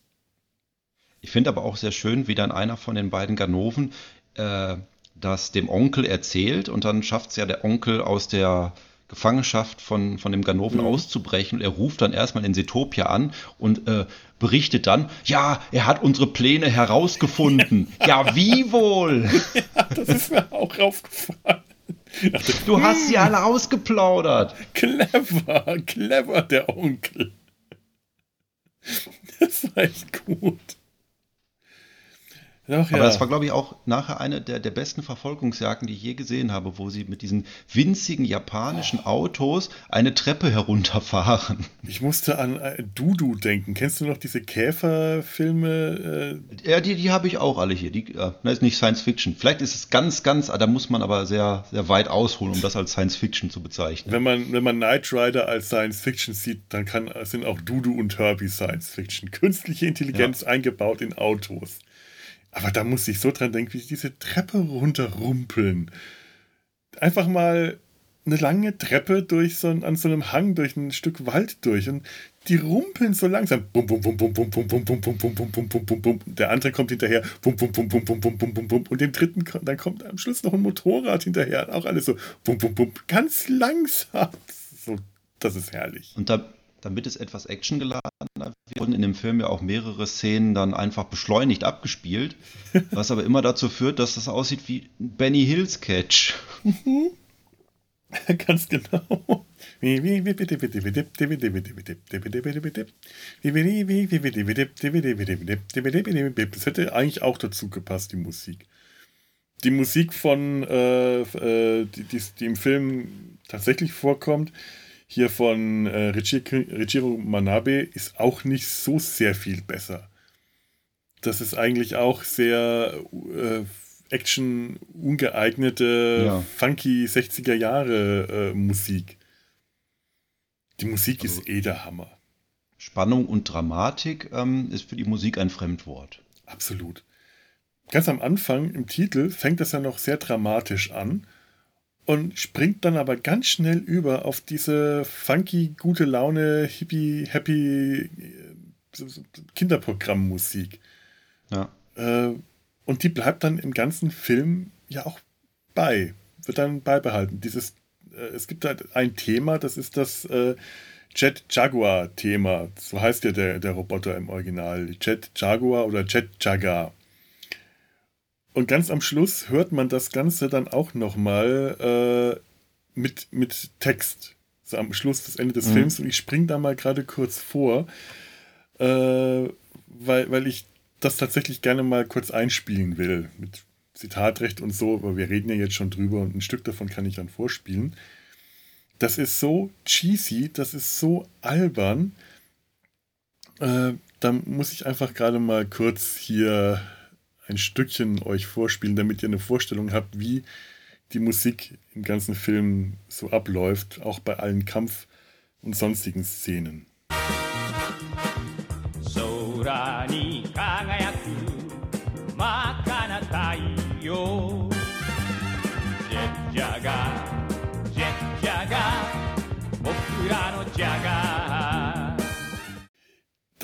Ich finde aber auch sehr schön, wie dann einer von den beiden Ganoven äh, das dem Onkel erzählt und dann schafft es ja der Onkel aus der Gefangenschaft von, von dem Ganoven mhm. auszubrechen. Und er ruft dann erstmal in Setopia an und äh, berichtet dann, ja, er hat unsere Pläne herausgefunden. ja, wie wohl? Ja, das ist mir auch aufgefallen. Du hast sie alle ausgeplaudert. Clever, clever, der Onkel. Das war echt gut. Ach, Aber ja. das war, glaube ich, auch nachher eine der, der besten Verfolgungsjagden, die ich je gesehen habe, wo sie mit diesen winzigen japanischen oh. Autos eine Treppe herunterfahren. Ich musste an äh, Dudu denken. Kennst du noch diese Käferfilme? Äh? Ja, die, die habe ich auch alle hier. Die, äh, das ist nicht Science Fiction. Vielleicht ist es ganz, ganz, da muss man aber sehr, sehr weit ausholen, um das als Science Fiction zu bezeichnen. Wenn man, wenn man Knight Rider als Science Fiction sieht, dann kann, sind auch Dudu und Herbie Science Fiction. Künstliche Intelligenz ja. eingebaut in Autos. Aber da muss ich so dran denken, wie diese Treppe runterrumpeln. Einfach mal eine lange Treppe durch so ein, an so einem Hang durch ein Stück Wald durch und die rumpeln so langsam. Bum, bum, bum, bum, bum, bum, bum, bum, bum, bum, bum, bum, bum, bum, bum. Der andere kommt hinterher. Bum, bum, bum, bum, bum, bum, bum, bum, bum. Und dem dritten, dann kommt am Schluss noch ein Motorrad hinterher. Auch alles so. Bum, bum, bum. Ganz langsam. So, das ist herrlich. Und da, damit es etwas actiongeladen wurden in dem Film ja auch mehrere Szenen dann einfach beschleunigt abgespielt, was aber immer dazu führt, dass das aussieht wie ein Benny Hill Sketch. Ganz genau. Das hätte eigentlich auch dazu gepasst, die Musik. Die Musik von, äh, die, die, die im Film tatsächlich vorkommt, hier von äh, Richiro Manabe ist auch nicht so sehr viel besser. Das ist eigentlich auch sehr äh, Action ungeeignete, ja. funky 60er Jahre äh, Musik. Die Musik also, ist eh der Hammer. Spannung und Dramatik ähm, ist für die Musik ein Fremdwort. Absolut. Ganz am Anfang im Titel fängt das ja noch sehr dramatisch an und springt dann aber ganz schnell über auf diese funky, gute Laune, hippie, happy äh, Kinderprogrammmusik. Ja. Äh, und die bleibt dann im ganzen Film ja auch bei, wird dann beibehalten. Dieses, äh, es gibt halt ein Thema, das ist das Jet Jaguar Thema. So heißt ja der, der Roboter im Original. Jet Jaguar oder Jet Jaguar. Und ganz am Schluss hört man das Ganze dann auch nochmal äh, mit, mit Text. So am Schluss, das Ende des mhm. Films. Und ich springe da mal gerade kurz vor, äh, weil, weil ich das tatsächlich gerne mal kurz einspielen will. Mit Zitatrecht und so, aber wir reden ja jetzt schon drüber und ein Stück davon kann ich dann vorspielen. Das ist so cheesy, das ist so albern. Äh, da muss ich einfach gerade mal kurz hier ein Stückchen euch vorspielen, damit ihr eine Vorstellung habt, wie die Musik im ganzen Film so abläuft, auch bei allen Kampf- und sonstigen Szenen.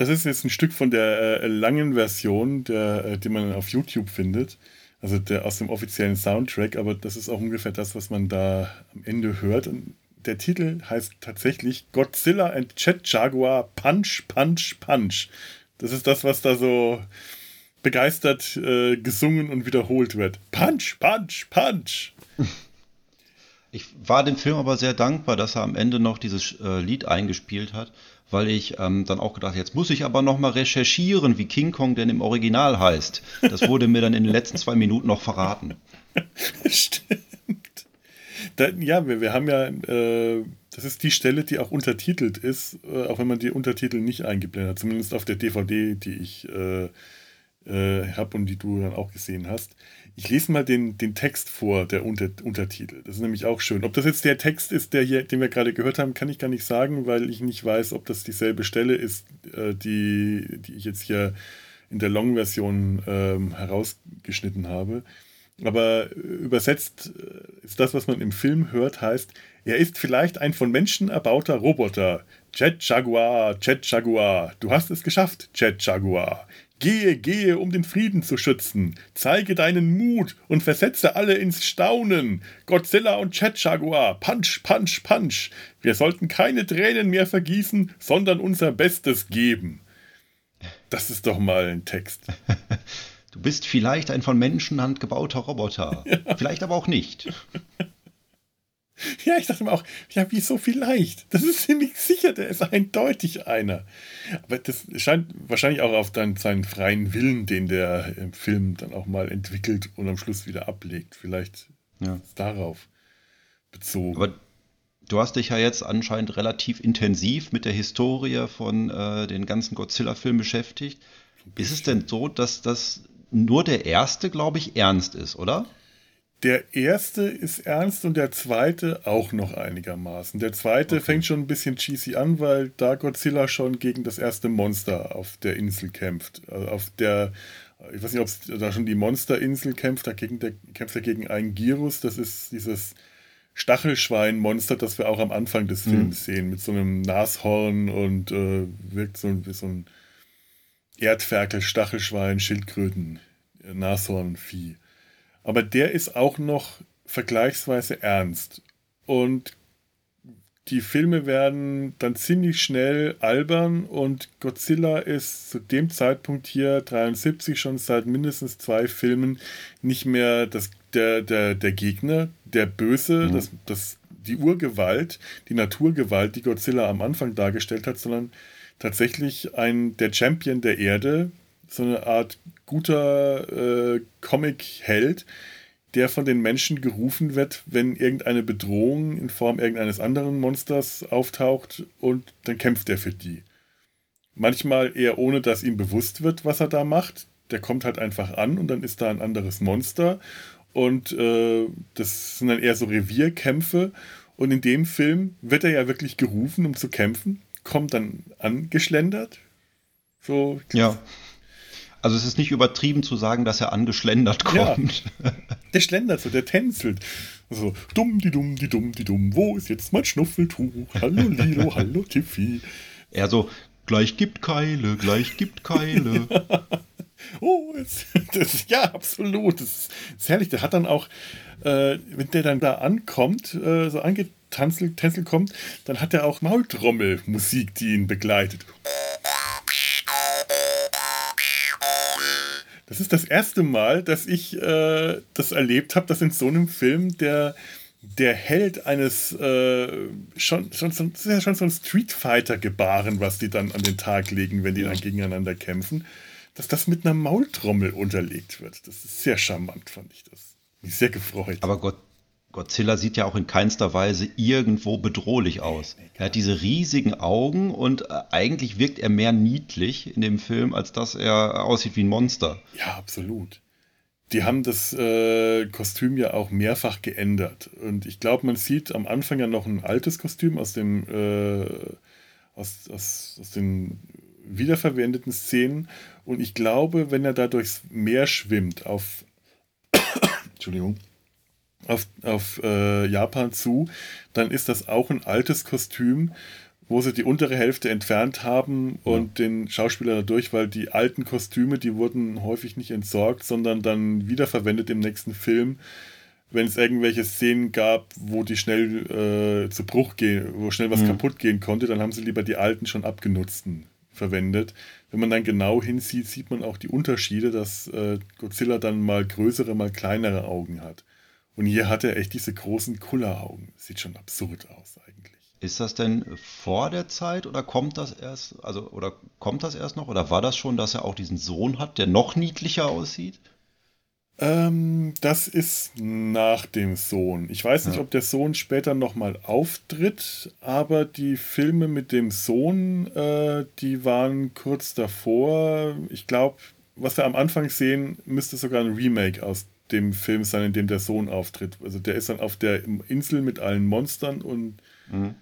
Das ist jetzt ein Stück von der äh, langen Version, der, äh, die man auf YouTube findet. Also der aus dem offiziellen Soundtrack, aber das ist auch ungefähr das, was man da am Ende hört. Und der Titel heißt tatsächlich Godzilla and Jet Jaguar Punch, Punch, Punch. Das ist das, was da so begeistert äh, gesungen und wiederholt wird. Punch, Punch, Punch. Ich war dem Film aber sehr dankbar, dass er am Ende noch dieses äh, Lied eingespielt hat, weil ich ähm, dann auch gedacht, jetzt muss ich aber noch mal recherchieren, wie King Kong denn im Original heißt. Das wurde mir dann in den letzten zwei Minuten noch verraten. Stimmt. Da, ja, wir, wir haben ja, äh, das ist die Stelle, die auch untertitelt ist, äh, auch wenn man die Untertitel nicht eingeblendet hat, zumindest auf der DVD, die ich äh, äh habe und die du dann auch gesehen hast. Ich lese mal den, den Text vor, der Unter, Untertitel. Das ist nämlich auch schön. Ob das jetzt der Text ist, der hier, den wir gerade gehört haben, kann ich gar nicht sagen, weil ich nicht weiß, ob das dieselbe Stelle ist, äh, die, die ich jetzt hier in der Long-Version ähm, herausgeschnitten habe. Aber äh, übersetzt äh, ist das, was man im Film hört, heißt, er ist vielleicht ein von Menschen erbauter Roboter. Jet Jaguar, Jet Jaguar, du hast es geschafft, Jet Jaguar. Gehe, gehe, um den Frieden zu schützen. Zeige deinen Mut und versetze alle ins Staunen. Godzilla und Jet Jaguar, Punch, Punch, Punch. Wir sollten keine Tränen mehr vergießen, sondern unser Bestes geben. Das ist doch mal ein Text. Du bist vielleicht ein von Menschenhand gebauter Roboter. Ja. Vielleicht aber auch nicht. Ja, ich dachte mir auch, ja, wieso vielleicht? Das ist ziemlich sicher, der ist eindeutig einer. Aber das scheint wahrscheinlich auch auf dann seinen freien Willen, den der im Film dann auch mal entwickelt und am Schluss wieder ablegt. Vielleicht ja. darauf bezogen. Aber du hast dich ja jetzt anscheinend relativ intensiv mit der Historie von äh, den ganzen Godzilla-Filmen beschäftigt. Ist es denn so, dass das nur der erste, glaube ich, ernst ist, oder? Der erste ist ernst und der zweite auch noch einigermaßen. Der zweite okay. fängt schon ein bisschen cheesy an, weil da Godzilla schon gegen das erste Monster auf der Insel kämpft. Also auf der, ich weiß nicht, ob es da schon die Monsterinsel kämpft, da der, kämpft er gegen einen Girus. Das ist dieses Stachelschwein-Monster, das wir auch am Anfang des mhm. Films mhm. sehen, mit so einem Nashorn und äh, wirkt so, wie so ein Erdferkel, Stachelschwein, Schildkröten, Nashornvieh. Aber der ist auch noch vergleichsweise ernst. Und die Filme werden dann ziemlich schnell albern und Godzilla ist zu dem Zeitpunkt hier 73 schon seit mindestens zwei Filmen nicht mehr das, der, der, der Gegner, der Böse, mhm. das, das, die Urgewalt, die Naturgewalt, die Godzilla am Anfang dargestellt hat, sondern tatsächlich ein, der Champion der Erde, so eine Art guter äh, Comic-Held, der von den Menschen gerufen wird, wenn irgendeine Bedrohung in Form irgendeines anderen Monsters auftaucht und dann kämpft er für die. Manchmal eher ohne, dass ihm bewusst wird, was er da macht. Der kommt halt einfach an und dann ist da ein anderes Monster und äh, das sind dann eher so Revierkämpfe und in dem Film wird er ja wirklich gerufen, um zu kämpfen kommt dann angeschlendert. So. Ja. Also es ist nicht übertrieben zu sagen, dass er angeschlendert kommt. Ja, der schlendert so, der tänzelt. So, dumm, die dumm, die dumm, die dumm, wo ist jetzt mein Schnuffeltuch? Hallo Lilo, hallo Tiffy. Er so, gleich gibt Keile, gleich gibt Keile. oh, das, das, ja, absolut. Das ist, das ist herrlich. Der hat dann auch, äh, wenn der dann da ankommt, äh, so angetanzelt Tänzel kommt, dann hat er auch Maultrommelmusik, die ihn begleitet. Das ist das erste Mal, dass ich äh, das erlebt habe, dass in so einem Film der, der Held eines äh, schon, schon, das ist ja schon so ein Street Fighter-Gebaren, was die dann an den Tag legen, wenn die dann gegeneinander kämpfen, dass das mit einer Maultrommel unterlegt wird. Das ist sehr charmant, fand ich das. Mich sehr gefreut. Aber Gott, Godzilla sieht ja auch in keinster Weise irgendwo bedrohlich aus. Er hat diese riesigen Augen und äh, eigentlich wirkt er mehr niedlich in dem Film, als dass er aussieht wie ein Monster. Ja, absolut. Die haben das äh, Kostüm ja auch mehrfach geändert. Und ich glaube, man sieht am Anfang ja noch ein altes Kostüm aus dem äh, aus, aus, aus den wiederverwendeten Szenen. Und ich glaube, wenn er da durchs Meer schwimmt, auf Entschuldigung, auf, auf äh, Japan zu, dann ist das auch ein altes Kostüm, wo sie die untere Hälfte entfernt haben und ja. den Schauspieler dadurch, weil die alten Kostüme, die wurden häufig nicht entsorgt, sondern dann wiederverwendet im nächsten Film, wenn es irgendwelche Szenen gab, wo die schnell äh, zu Bruch gehen, wo schnell was mhm. kaputt gehen konnte, dann haben sie lieber die alten schon abgenutzten verwendet. Wenn man dann genau hinsieht, sieht man auch die Unterschiede, dass äh, Godzilla dann mal größere, mal kleinere Augen hat. Und hier hat er echt diese großen Kulleraugen. Sieht schon absurd aus eigentlich. Ist das denn vor der Zeit oder kommt das erst, also oder kommt das erst noch? Oder war das schon, dass er auch diesen Sohn hat, der noch niedlicher aussieht? Ähm, das ist nach dem Sohn. Ich weiß nicht, ja. ob der Sohn später nochmal auftritt, aber die Filme mit dem Sohn, äh, die waren kurz davor. Ich glaube, was wir am Anfang sehen, müsste sogar ein Remake aus dem Film sein, in dem der Sohn auftritt. Also der ist dann auf der Insel mit allen Monstern und mhm.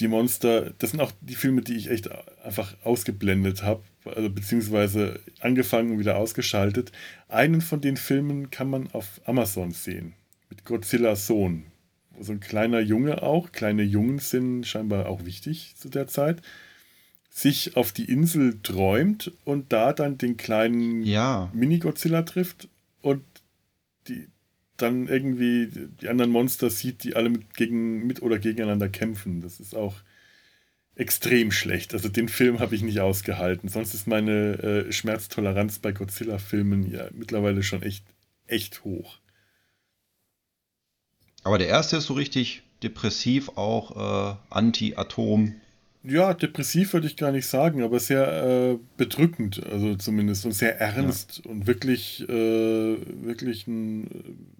die Monster, das sind auch die Filme, die ich echt einfach ausgeblendet habe, also beziehungsweise angefangen und wieder ausgeschaltet. Einen von den Filmen kann man auf Amazon sehen, mit Godzillas Sohn. So ein kleiner Junge auch, kleine Jungen sind scheinbar auch wichtig zu der Zeit, sich auf die Insel träumt und da dann den kleinen ja. Mini-Godzilla trifft und die dann irgendwie die anderen Monster sieht, die alle mit, gegen, mit oder gegeneinander kämpfen. Das ist auch extrem schlecht. Also den Film habe ich nicht ausgehalten. Sonst ist meine äh, Schmerztoleranz bei Godzilla-Filmen ja mittlerweile schon echt, echt hoch. Aber der erste ist so richtig depressiv, auch äh, Anti-Atom. Ja, depressiv würde ich gar nicht sagen, aber sehr äh, bedrückend, also zumindest und sehr ernst ja. und wirklich, äh, wirklich ein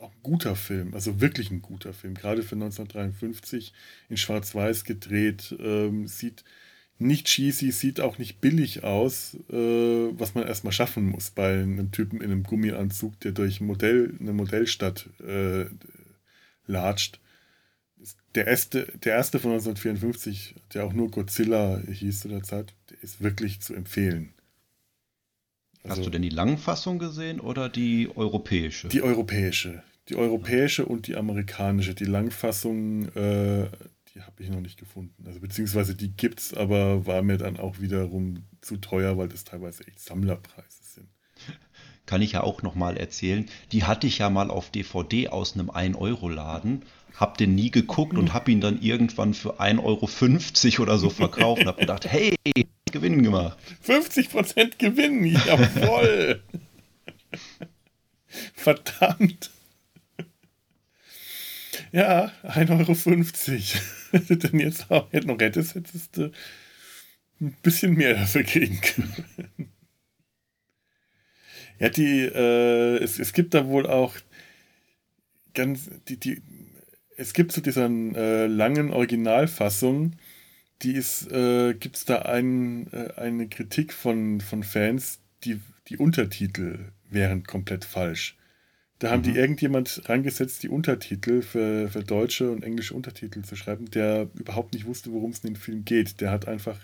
auch ein guter Film, also wirklich ein guter Film, gerade für 1953 in Schwarz-Weiß gedreht, ähm, sieht nicht cheesy, sieht auch nicht billig aus, äh, was man erstmal schaffen muss bei einem Typen in einem Gummianzug, der durch Modell, eine Modellstadt äh, latscht. Der erste, der erste von 1954, der auch nur Godzilla hieß zu der Zeit, der ist wirklich zu empfehlen. Also, Hast du denn die Langfassung gesehen oder die europäische? Die europäische die europäische und die amerikanische. Die Langfassung, äh, die habe ich noch nicht gefunden. Also beziehungsweise die gibt's, aber war mir dann auch wiederum zu teuer, weil das teilweise echt Sammlerpreise sind. Kann ich ja auch noch mal erzählen. Die hatte ich ja mal auf DVD aus einem 1-Euro-Laden. Hab den nie geguckt und hab ihn dann irgendwann für 1,50 Euro oder so verkauft und hab gedacht, hey, Gewinn gemacht. 50% Gewinn, jawoll. Verdammt. Ja, 1,50 Euro. Denn jetzt auch noch hättest, hättest du ein bisschen mehr dafür kriegen können. Ja, die, äh, es, es gibt da wohl auch ganz, die, die, es gibt zu dieser äh, langen Originalfassung, die ist, äh, gibt es da ein, äh, eine Kritik von, von Fans, die, die Untertitel wären komplett falsch. Da haben mhm. die irgendjemand rangesetzt, die Untertitel für, für deutsche und englische Untertitel zu schreiben, der überhaupt nicht wusste, worum es in dem Film geht. Der hat einfach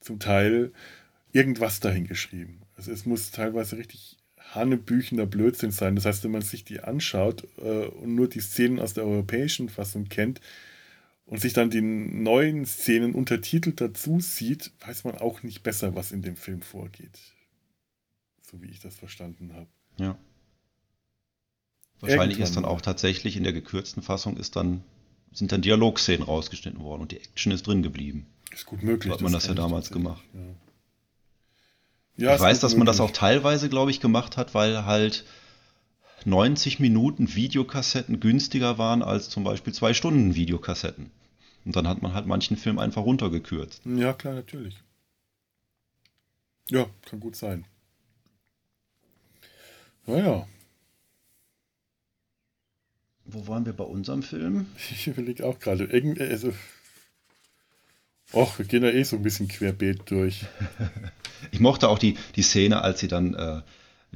zum Teil irgendwas dahin geschrieben. Also es muss teilweise richtig hanebüchender Blödsinn sein. Das heißt, wenn man sich die anschaut äh, und nur die Szenen aus der europäischen Fassung kennt und sich dann die neuen Szenen untertitelt dazu sieht, weiß man auch nicht besser, was in dem Film vorgeht. So wie ich das verstanden habe. Ja. Wahrscheinlich ist dann auch tatsächlich in der gekürzten Fassung ist dann, sind dann Dialogszenen rausgeschnitten worden und die Action ist drin geblieben. Ist gut möglich. So hat man das, das ja damals gemacht. Ja. Ja, ich weiß, dass man das auch teilweise, glaube ich, gemacht hat, weil halt 90 Minuten Videokassetten günstiger waren als zum Beispiel zwei Stunden Videokassetten. Und dann hat man halt manchen Film einfach runtergekürzt. Ja, klar, natürlich. Ja, kann gut sein. Naja. Wo waren wir bei unserem Film? Ich überlege auch gerade. Also, Och, wir gehen da eh so ein bisschen querbeet durch. ich mochte auch die, die Szene, als sie dann äh,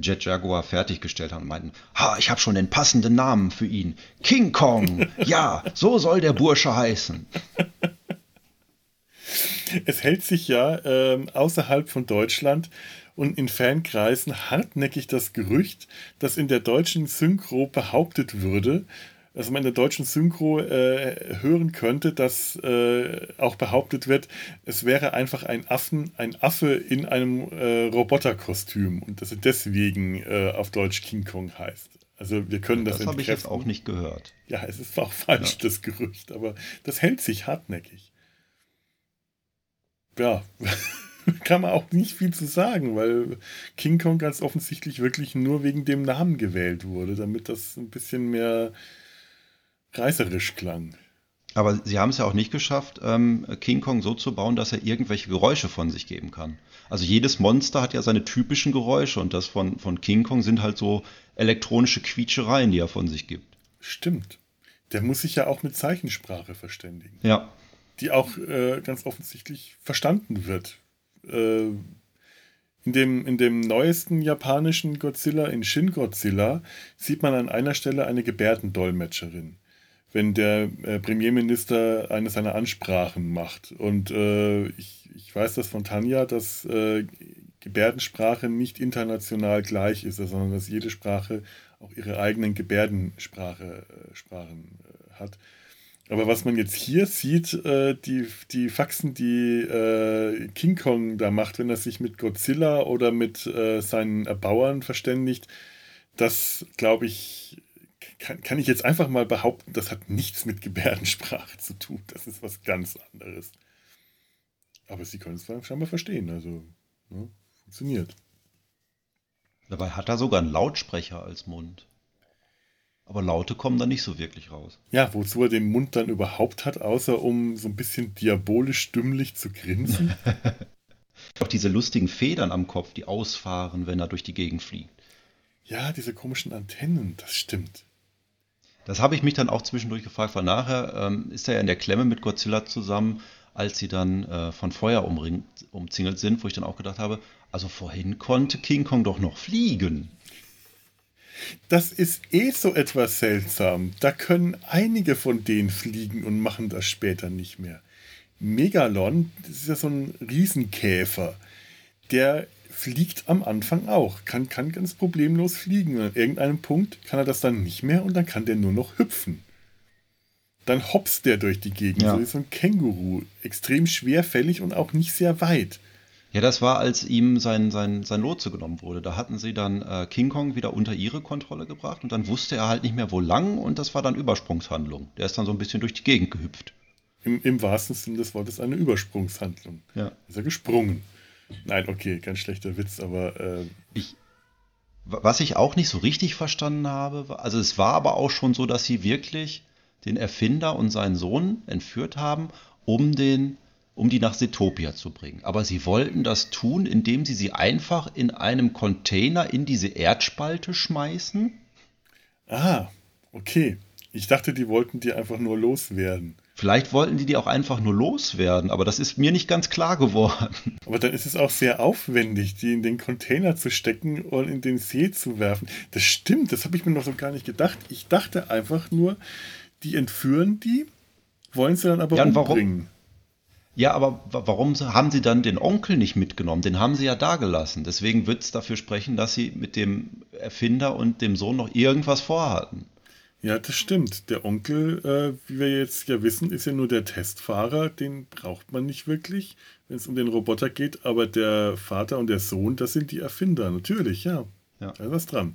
Jet Jaguar fertiggestellt haben und meinten, ha, ich habe schon den passenden Namen für ihn. King Kong. ja, so soll der Bursche heißen. Es hält sich ja ähm, außerhalb von Deutschland und in Fankreisen hartnäckig das Gerücht, dass in der deutschen Synchro behauptet würde, dass man in der deutschen Synchro äh, hören könnte, dass äh, auch behauptet wird, es wäre einfach ein Affen, ein Affe in einem äh, Roboterkostüm und dass er deswegen äh, auf Deutsch King Kong heißt. Also wir können das Das habe ich jetzt auch nicht gehört. Ja, es ist auch falsch, ja. das Gerücht, aber das hält sich hartnäckig. Ja, kann man auch nicht viel zu sagen, weil King Kong ganz offensichtlich wirklich nur wegen dem Namen gewählt wurde, damit das ein bisschen mehr reißerisch klang. Aber sie haben es ja auch nicht geschafft, ähm, King Kong so zu bauen, dass er irgendwelche Geräusche von sich geben kann. Also jedes Monster hat ja seine typischen Geräusche und das von, von King Kong sind halt so elektronische Quietschereien, die er von sich gibt. Stimmt. Der muss sich ja auch mit Zeichensprache verständigen. Ja. Die auch äh, ganz offensichtlich verstanden wird. Äh, in dem, in dem neuesten japanischen Godzilla, in Shin Godzilla, sieht man an einer Stelle eine Gebärdendolmetscherin wenn der äh, Premierminister eine seiner Ansprachen macht. Und äh, ich, ich weiß das von Tanja, dass äh, Gebärdensprache nicht international gleich ist, sondern dass jede Sprache auch ihre eigenen Gebärdensprache äh, Sprachen äh, hat. Aber was man jetzt hier sieht, die, die Faxen, die King Kong da macht, wenn er sich mit Godzilla oder mit seinen Erbauern verständigt, das glaube ich kann, kann ich jetzt einfach mal behaupten, das hat nichts mit Gebärdensprache zu tun. Das ist was ganz anderes. Aber sie können es scheinbar verstehen. Also, ne, funktioniert. Dabei hat er sogar einen Lautsprecher als Mund. Aber Laute kommen da nicht so wirklich raus. Ja, wozu er den Mund dann überhaupt hat, außer um so ein bisschen diabolisch dümmlich zu grinsen. Auch diese lustigen Federn am Kopf, die ausfahren, wenn er durch die Gegend fliegt. Ja, diese komischen Antennen, das stimmt. Das habe ich mich dann auch zwischendurch gefragt, weil nachher ähm, ist er ja in der Klemme mit Godzilla zusammen, als sie dann äh, von Feuer umringt, umzingelt sind, wo ich dann auch gedacht habe, also vorhin konnte King Kong doch noch fliegen. Das ist eh so etwas seltsam. Da können einige von denen fliegen und machen das später nicht mehr. Megalon, das ist ja so ein Riesenkäfer, der fliegt am Anfang auch, kann, kann ganz problemlos fliegen. Und an irgendeinem Punkt kann er das dann nicht mehr und dann kann der nur noch hüpfen. Dann hopst der durch die Gegend, ja. so wie so ein Känguru. Extrem schwerfällig und auch nicht sehr weit. Ja, das war, als ihm sein, sein, sein Lotse genommen wurde. Da hatten sie dann äh, King Kong wieder unter ihre Kontrolle gebracht und dann wusste er halt nicht mehr, wo lang und das war dann Übersprungshandlung. Der ist dann so ein bisschen durch die Gegend gehüpft. Im, im wahrsten Sinne des Wortes eine Übersprungshandlung. Ja. Ist er gesprungen. Nein, okay, ganz schlechter Witz, aber. Äh ich, was ich auch nicht so richtig verstanden habe, also es war aber auch schon so, dass sie wirklich den Erfinder und seinen Sohn entführt haben, um den um die nach Setopia zu bringen. Aber sie wollten das tun, indem sie sie einfach in einem Container in diese Erdspalte schmeißen. Ah, okay. Ich dachte, die wollten die einfach nur loswerden. Vielleicht wollten die die auch einfach nur loswerden, aber das ist mir nicht ganz klar geworden. Aber dann ist es auch sehr aufwendig, die in den Container zu stecken und in den See zu werfen. Das stimmt, das habe ich mir noch so gar nicht gedacht. Ich dachte einfach nur, die entführen die, wollen sie dann aber ja, umbringen. Warum? Ja, aber warum haben sie dann den Onkel nicht mitgenommen? Den haben sie ja da gelassen. Deswegen wird es dafür sprechen, dass sie mit dem Erfinder und dem Sohn noch irgendwas vorhatten. Ja, das stimmt. Der Onkel, äh, wie wir jetzt ja wissen, ist ja nur der Testfahrer. Den braucht man nicht wirklich, wenn es um den Roboter geht. Aber der Vater und der Sohn, das sind die Erfinder. Natürlich, ja. Ja. Da ist was dran.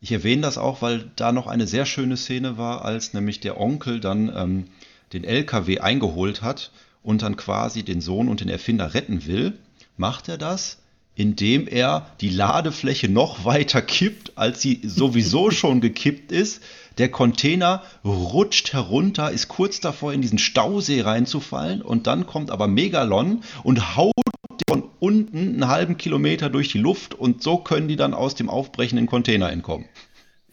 Ich erwähne das auch, weil da noch eine sehr schöne Szene war, als nämlich der Onkel dann ähm, den LKW eingeholt hat und dann quasi den Sohn und den Erfinder retten will. Macht er das? Indem er die Ladefläche noch weiter kippt, als sie sowieso schon gekippt ist. Der Container rutscht herunter, ist kurz davor, in diesen Stausee reinzufallen und dann kommt aber Megalon und haut von unten einen halben Kilometer durch die Luft und so können die dann aus dem aufbrechenden Container entkommen.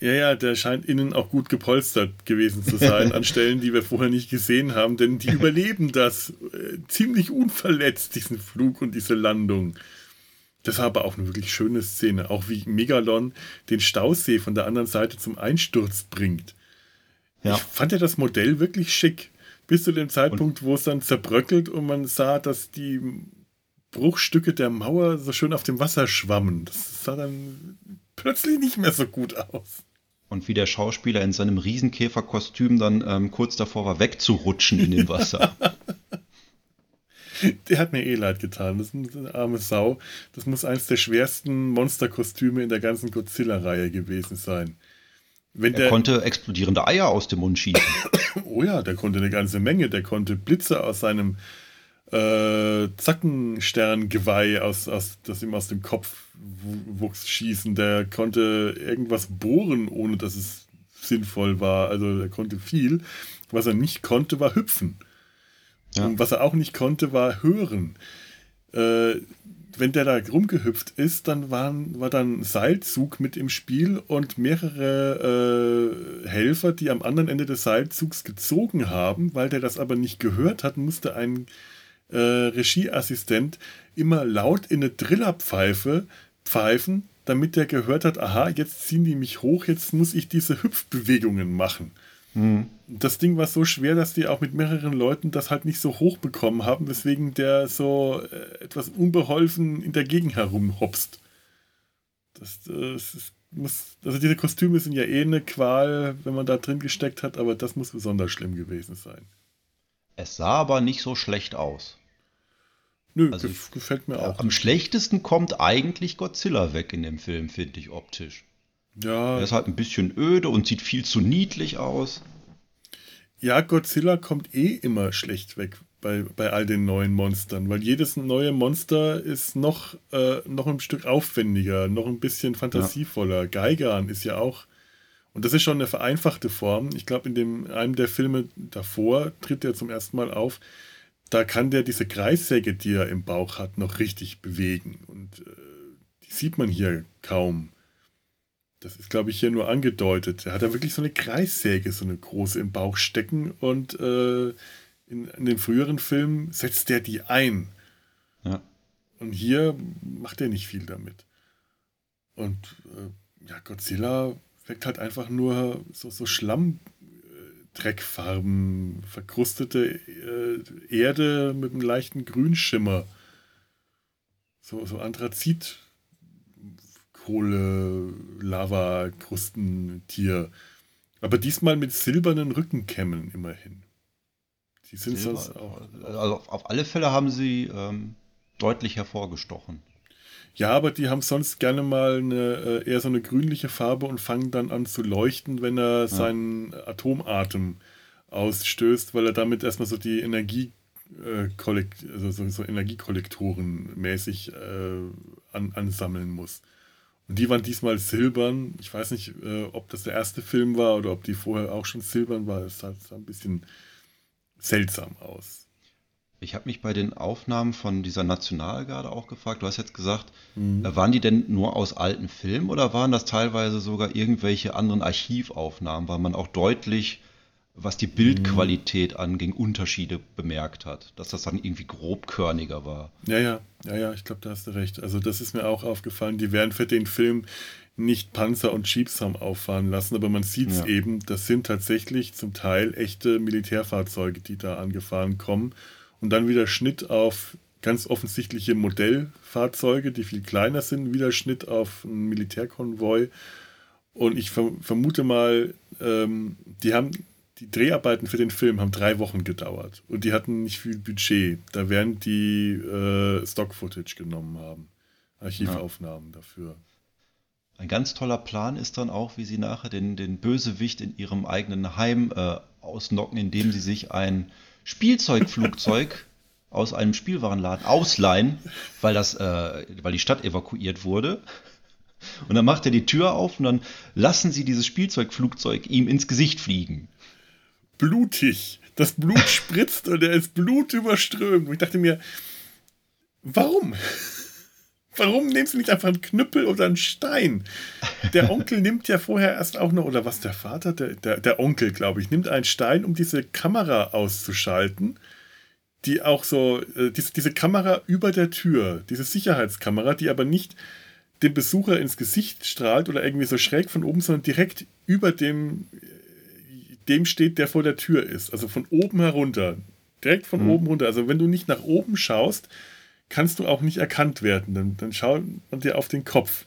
Ja, ja, der scheint innen auch gut gepolstert gewesen zu sein, an Stellen, die wir vorher nicht gesehen haben, denn die überleben das äh, ziemlich unverletzt, diesen Flug und diese Landung. Das war aber auch eine wirklich schöne Szene, auch wie Megalon den Stausee von der anderen Seite zum Einsturz bringt. Ja. Ich fand ja das Modell wirklich schick, bis zu dem Zeitpunkt, und? wo es dann zerbröckelt und man sah, dass die Bruchstücke der Mauer so schön auf dem Wasser schwammen. Das sah dann plötzlich nicht mehr so gut aus. Und wie der Schauspieler in seinem Riesenkäferkostüm dann ähm, kurz davor war, wegzurutschen in dem Wasser. der hat mir eh leid getan. Das ist eine arme Sau. Das muss eines der schwersten Monsterkostüme in der ganzen Godzilla-Reihe gewesen sein. Wenn er der, konnte explodierende Eier aus dem Mund schießen. oh ja, der konnte eine ganze Menge. Der konnte Blitze aus seinem äh, Zackensterngeweih, aus, aus, das ihm aus dem Kopf wuchs, schießen. Der konnte irgendwas bohren, ohne dass es sinnvoll war. Also er konnte viel. Was er nicht konnte, war hüpfen. Ja. Und was er auch nicht konnte, war hören. Äh, wenn der da rumgehüpft ist, dann waren, war dann Seilzug mit im Spiel und mehrere äh, Helfer, die am anderen Ende des Seilzugs gezogen haben. Weil der das aber nicht gehört hat, musste ein äh, Regieassistent immer laut in eine Drillerpfeife pfeifen, damit der gehört hat, aha, jetzt ziehen die mich hoch, jetzt muss ich diese Hüpfbewegungen machen. Das Ding war so schwer, dass die auch mit mehreren Leuten das halt nicht so hoch bekommen haben, weswegen der so äh, etwas unbeholfen in der Gegend herumhopst. Das, das ist, muss, also diese Kostüme sind ja eh eine Qual, wenn man da drin gesteckt hat, aber das muss besonders schlimm gewesen sein. Es sah aber nicht so schlecht aus. Nö, also, gefällt mir auch. Am schlechtesten kommt eigentlich Godzilla weg in dem Film, finde ich optisch. Ja. Er ist halt ein bisschen öde und sieht viel zu niedlich aus. Ja, Godzilla kommt eh immer schlecht weg bei, bei all den neuen Monstern, weil jedes neue Monster ist noch, äh, noch ein Stück aufwendiger, noch ein bisschen fantasievoller. Ja. Geigan ist ja auch, und das ist schon eine vereinfachte Form. Ich glaube, in dem, einem der Filme davor tritt er zum ersten Mal auf. Da kann der diese Kreissäge, die er im Bauch hat, noch richtig bewegen. Und äh, die sieht man hier kaum. Das ist, glaube ich, hier nur angedeutet. Er hat ja wirklich so eine Kreissäge, so eine große im Bauch stecken und äh, in, in, den früheren Filmen setzt er die ein. Ja. Und hier macht er nicht viel damit. Und äh, ja, Godzilla weckt halt einfach nur so, so Schlammdreckfarben, verkrustete äh, Erde mit einem leichten Grünschimmer. So, so Anthrazit Kohle, Lava, Krustentier. Aber diesmal mit silbernen Rückenkämmen immerhin. Die sind Silber, sonst auch. Also auf alle Fälle haben sie ähm, deutlich hervorgestochen. Ja, aber die haben sonst gerne mal eine, äh, eher so eine grünliche Farbe und fangen dann an zu leuchten, wenn er ja. seinen Atomatem ausstößt, weil er damit erstmal so die Energie äh, also so, so Energiekollektoren mäßig äh, an, ansammeln muss. Und die waren diesmal silbern. Ich weiß nicht, äh, ob das der erste Film war oder ob die vorher auch schon silbern war. Es sah, sah ein bisschen seltsam aus. Ich habe mich bei den Aufnahmen von dieser Nationalgarde auch gefragt. Du hast jetzt gesagt, mhm. Äh, waren die denn nur aus alten Filmen oder waren das teilweise sogar irgendwelche anderen Archivaufnahmen, weil man auch deutlich was die Bildqualität mhm. anging, Unterschiede bemerkt hat, dass das dann irgendwie grobkörniger war. Ja, ja, ja, ja, ich glaube, da hast du recht. Also das ist mir auch aufgefallen. Die werden für den Film nicht Panzer und Jeeps haben auffahren lassen, aber man sieht es ja. eben, das sind tatsächlich zum Teil echte Militärfahrzeuge, die da angefahren kommen. Und dann wieder Schnitt auf ganz offensichtliche Modellfahrzeuge, die viel kleiner sind, wieder Schnitt auf einen Militärkonvoi. Und ich vermute mal, ähm, die haben die Dreharbeiten für den Film haben drei Wochen gedauert und die hatten nicht viel Budget. Da werden die äh, Stock-Footage genommen haben. Archivaufnahmen ja. dafür. Ein ganz toller Plan ist dann auch, wie sie nachher den, den Bösewicht in ihrem eigenen Heim äh, ausnocken, indem sie sich ein Spielzeugflugzeug aus einem Spielwarenladen ausleihen, weil, das, äh, weil die Stadt evakuiert wurde. Und dann macht er die Tür auf und dann lassen sie dieses Spielzeugflugzeug ihm ins Gesicht fliegen blutig. Das Blut spritzt und er ist blutüberströmt. Und ich dachte mir, warum? Warum nimmst du nicht einfach einen Knüppel oder einen Stein? Der Onkel nimmt ja vorher erst auch noch, oder was der Vater, der, der, der Onkel, glaube ich, nimmt einen Stein, um diese Kamera auszuschalten. Die auch so, äh, diese, diese Kamera über der Tür, diese Sicherheitskamera, die aber nicht dem Besucher ins Gesicht strahlt oder irgendwie so schräg von oben, sondern direkt über dem dem steht, der vor der Tür ist. Also von oben herunter. Direkt von mhm. oben runter. Also wenn du nicht nach oben schaust, kannst du auch nicht erkannt werden. Dann, dann schaut man dir auf den Kopf.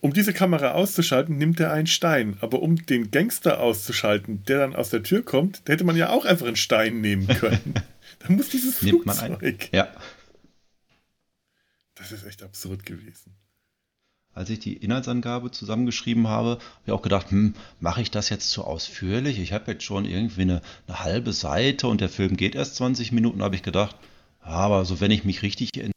Um diese Kamera auszuschalten, nimmt er einen Stein. Aber um den Gangster auszuschalten, der dann aus der Tür kommt, da hätte man ja auch einfach einen Stein nehmen können. dann muss dieses Nimmt man Flugzeug. ein. Ja. Das ist echt absurd gewesen. Als ich die Inhaltsangabe zusammengeschrieben habe, habe ich auch gedacht, hm, mache ich das jetzt zu ausführlich? Ich habe jetzt schon irgendwie eine, eine halbe Seite und der Film geht erst 20 Minuten, habe ich gedacht. Aber so wenn ich mich richtig entsinne,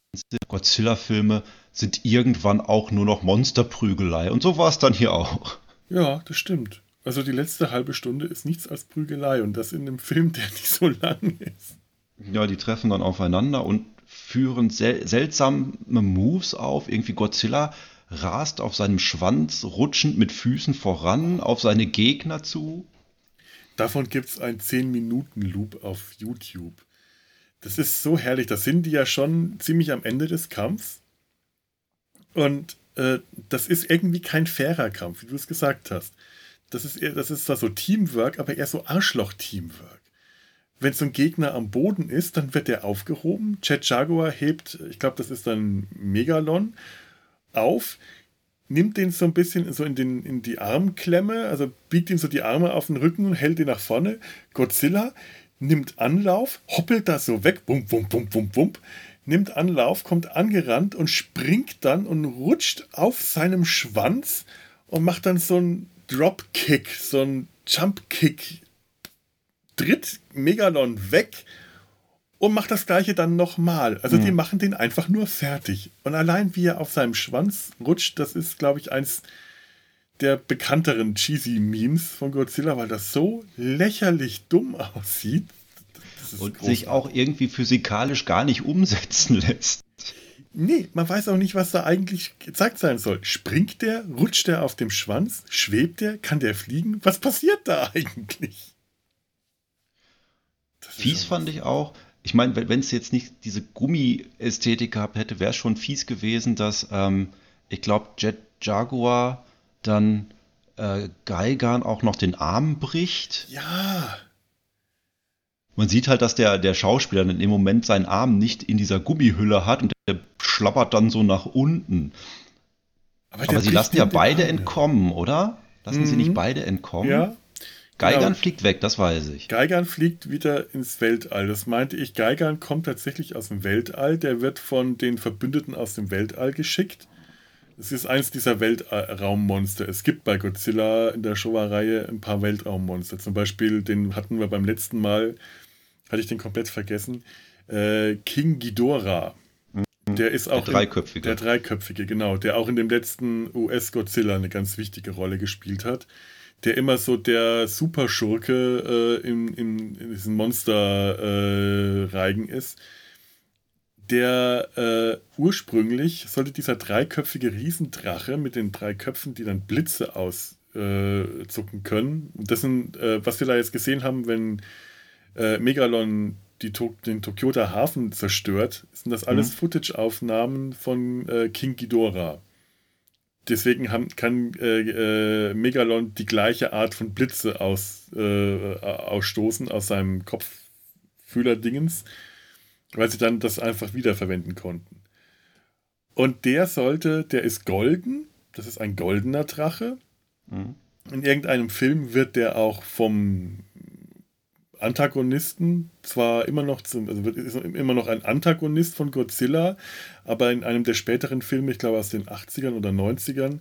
Godzilla-Filme sind irgendwann auch nur noch Monsterprügelei. Und so war es dann hier auch. Ja, das stimmt. Also die letzte halbe Stunde ist nichts als Prügelei und das in einem Film, der nicht so lang ist. Ja, die treffen dann aufeinander und führen sel seltsame Moves auf. Irgendwie Godzilla rast auf seinem Schwanz rutschend mit Füßen voran auf seine Gegner zu. Davon gibt es einen 10-Minuten-Loop auf YouTube. Das ist so herrlich. Da sind die ja schon ziemlich am Ende des Kampfs. Und äh, das ist irgendwie kein fairer Kampf, wie du es gesagt hast. Das ist, eher, das ist zwar so Teamwork, aber eher so Arschloch-Teamwork. Wenn so ein Gegner am Boden ist, dann wird der aufgehoben. Jet Jaguar hebt, ich glaube, das ist dann Megalon, auf, nimmt den so ein bisschen so in, den, in die Armklemme, also biegt ihm so die Arme auf den Rücken und hält ihn nach vorne. Godzilla nimmt Anlauf, hoppelt da so weg, bum, bum, bum, bum, bum, nimmt Anlauf, kommt angerannt und springt dann und rutscht auf seinem Schwanz und macht dann so einen Dropkick, so einen Jumpkick, tritt Megalon weg und macht das gleiche dann nochmal. Also mhm. die machen den einfach nur fertig. Und allein wie er auf seinem Schwanz rutscht, das ist, glaube ich, eins der bekannteren cheesy Memes von Godzilla, weil das so lächerlich dumm aussieht. Und großartig. sich auch irgendwie physikalisch gar nicht umsetzen lässt. Nee, man weiß auch nicht, was da eigentlich gezeigt sein soll. Springt der? Rutscht der auf dem Schwanz? Schwebt der? Kann der fliegen? Was passiert da eigentlich? Fies fand ich auch, ich meine, wenn es jetzt nicht diese Gummi-Ästhetik gehabt hätte, wäre es schon fies gewesen, dass ähm, ich glaube, Jet Jaguar dann äh, Geigern auch noch den Arm bricht. Ja. Man sieht halt, dass der, der Schauspieler in dem Moment seinen Arm nicht in dieser Gummihülle hat und der schlappert dann so nach unten. Aber, Aber sie lassen ja beide Arm, entkommen, oder? Lassen mhm. sie nicht mhm. beide entkommen? Ja. Geigern genau. fliegt weg, das weiß ich. Geigern fliegt wieder ins Weltall. Das meinte ich. Geigern kommt tatsächlich aus dem Weltall. Der wird von den Verbündeten aus dem Weltall geschickt. Es ist eins dieser Weltraummonster. Es gibt bei Godzilla in der Showa-Reihe ein paar Weltraummonster. Zum Beispiel, den hatten wir beim letzten Mal, hatte ich den komplett vergessen, äh, King Ghidorah. Der ist auch. Der dreiköpfige. In, der dreiköpfige, genau. Der auch in dem letzten US-Godzilla eine ganz wichtige Rolle gespielt hat. Der immer so der Superschurke äh, in, in, in diesen Monster-Reigen äh, ist der äh, ursprünglich sollte dieser dreiköpfige Riesendrache mit den drei Köpfen, die dann Blitze auszucken äh, können. Das sind, äh, was wir da jetzt gesehen haben, wenn äh, Megalon die den Tokioter Hafen zerstört, sind das alles mhm. Footage-Aufnahmen von King Ghidorah. Deswegen haben, kann äh, Megalon die gleiche Art von Blitze aus, ausstoßen aus seinem Kopffühler-Dingens weil sie dann das einfach wiederverwenden konnten. Und der sollte, der ist golden, das ist ein goldener Drache. Mhm. In irgendeinem Film wird der auch vom Antagonisten zwar immer noch zum, also ist immer noch ein Antagonist von Godzilla, aber in einem der späteren Filme, ich glaube aus den 80ern oder 90ern,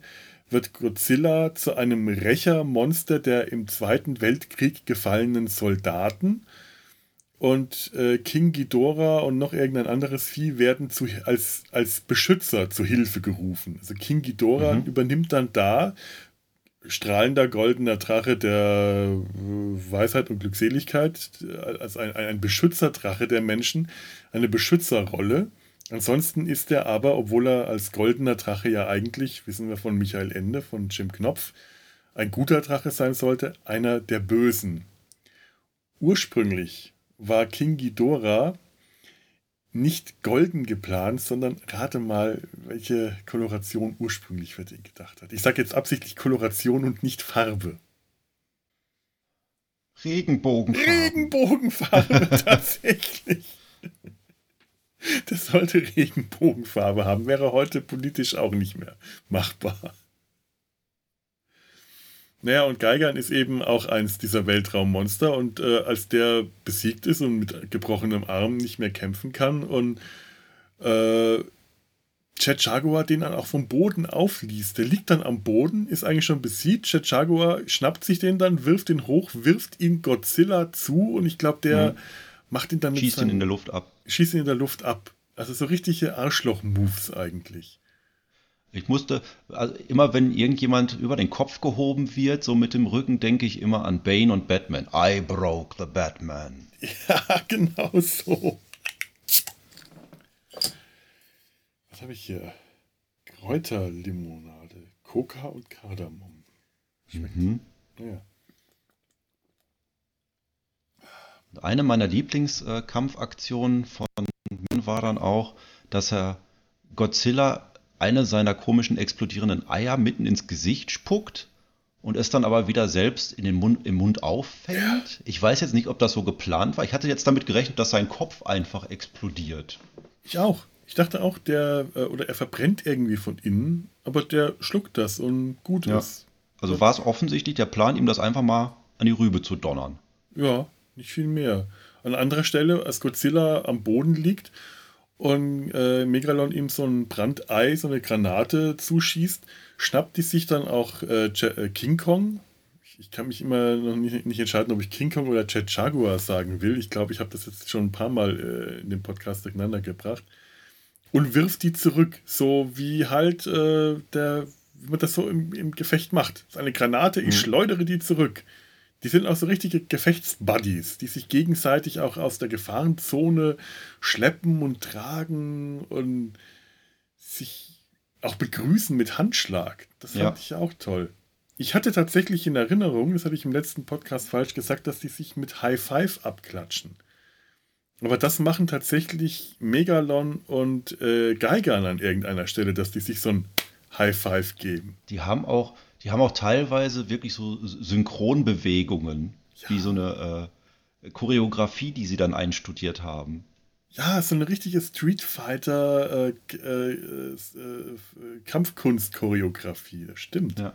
wird Godzilla zu einem Rächermonster der im Zweiten Weltkrieg gefallenen Soldaten und äh, King Ghidorah und noch irgendein anderes Vieh werden zu, als, als Beschützer zu Hilfe gerufen. Also King Ghidorah mhm. übernimmt dann da strahlender goldener Drache der äh, Weisheit und Glückseligkeit, als ein, ein Beschützerdrache der Menschen, eine Beschützerrolle. Ansonsten ist er aber, obwohl er als goldener Drache ja eigentlich, wissen wir von Michael Ende, von Jim Knopf, ein guter Drache sein sollte, einer der Bösen. Ursprünglich war King Ghidorah nicht golden geplant, sondern rate mal, welche Koloration ursprünglich für den gedacht hat. Ich sage jetzt absichtlich Koloration und nicht Farbe. Regenbogenfarbe. Regenbogenfarbe, tatsächlich. Das sollte Regenbogenfarbe haben. Wäre heute politisch auch nicht mehr machbar. Naja, und Geigern ist eben auch eins dieser Weltraummonster. Und äh, als der besiegt ist und mit gebrochenem Arm nicht mehr kämpfen kann und äh, Chet Jaguar den dann auch vom Boden aufliest. Der liegt dann am Boden, ist eigentlich schon besiegt. Chet Jaguar schnappt sich den dann, wirft ihn hoch, wirft ihn Godzilla zu und ich glaube, der mhm. macht ihn dann mit Schießt ihn in der Luft ab. Schießt ihn in der Luft ab. Also so richtige Arschloch-Moves eigentlich. Ich musste, also immer wenn irgendjemand über den Kopf gehoben wird, so mit dem Rücken, denke ich immer an Bane und Batman. I broke the Batman. Ja, genau so. Was habe ich hier? Kräuterlimonade, Coca und Kardamom. Schmeckt. Mhm. Ja. Eine meiner Lieblingskampfaktionen von Min war dann auch, dass er Godzilla eine seiner komischen explodierenden Eier mitten ins Gesicht spuckt und es dann aber wieder selbst in den Mund, im Mund auffängt. Ja. Ich weiß jetzt nicht, ob das so geplant war. Ich hatte jetzt damit gerechnet, dass sein Kopf einfach explodiert. Ich auch. Ich dachte auch, der, äh, oder er verbrennt irgendwie von innen, aber der schluckt das und gut ja. ist. Also war es offensichtlich der Plan, ihm das einfach mal an die Rübe zu donnern. Ja, nicht viel mehr. An anderer Stelle, als Godzilla am Boden liegt und äh, Megalon ihm so ein Brandei, so eine Granate zuschießt, schnappt die sich dann auch äh, äh King Kong. Ich, ich, kann mich immer noch nicht, nicht, entscheiden, ob ich King Kong oder Jet Jaguar sagen will. Ich glaube, ich habe das jetzt schon ein paar Mal äh, in dem Podcast durcheinander gebracht und wirft die zurück, so wie halt äh, der, wie man das so im, im Gefecht macht. Das ist eine Granate, ich mhm. schleudere die zurück. Die sind auch so richtige Gefechtsbuddies, die sich gegenseitig auch aus der Gefahrenzone schleppen und tragen und sich auch begrüßen mit Handschlag. Das fand ja. ich auch toll. Ich hatte tatsächlich in Erinnerung, das hatte ich im letzten Podcast falsch gesagt, dass die sich mit High Five abklatschen. Aber das machen tatsächlich Megalon und äh, Geigern an irgendeiner Stelle, dass die sich so ein High Five geben. Die haben auch, die haben auch teilweise wirklich so Synchronbewegungen, ja. wie so eine äh, Choreografie, die sie dann einstudiert haben. Ja, so eine richtige Street Fighter äh, äh, äh Kampfkunst-Choreografie, stimmt. Ja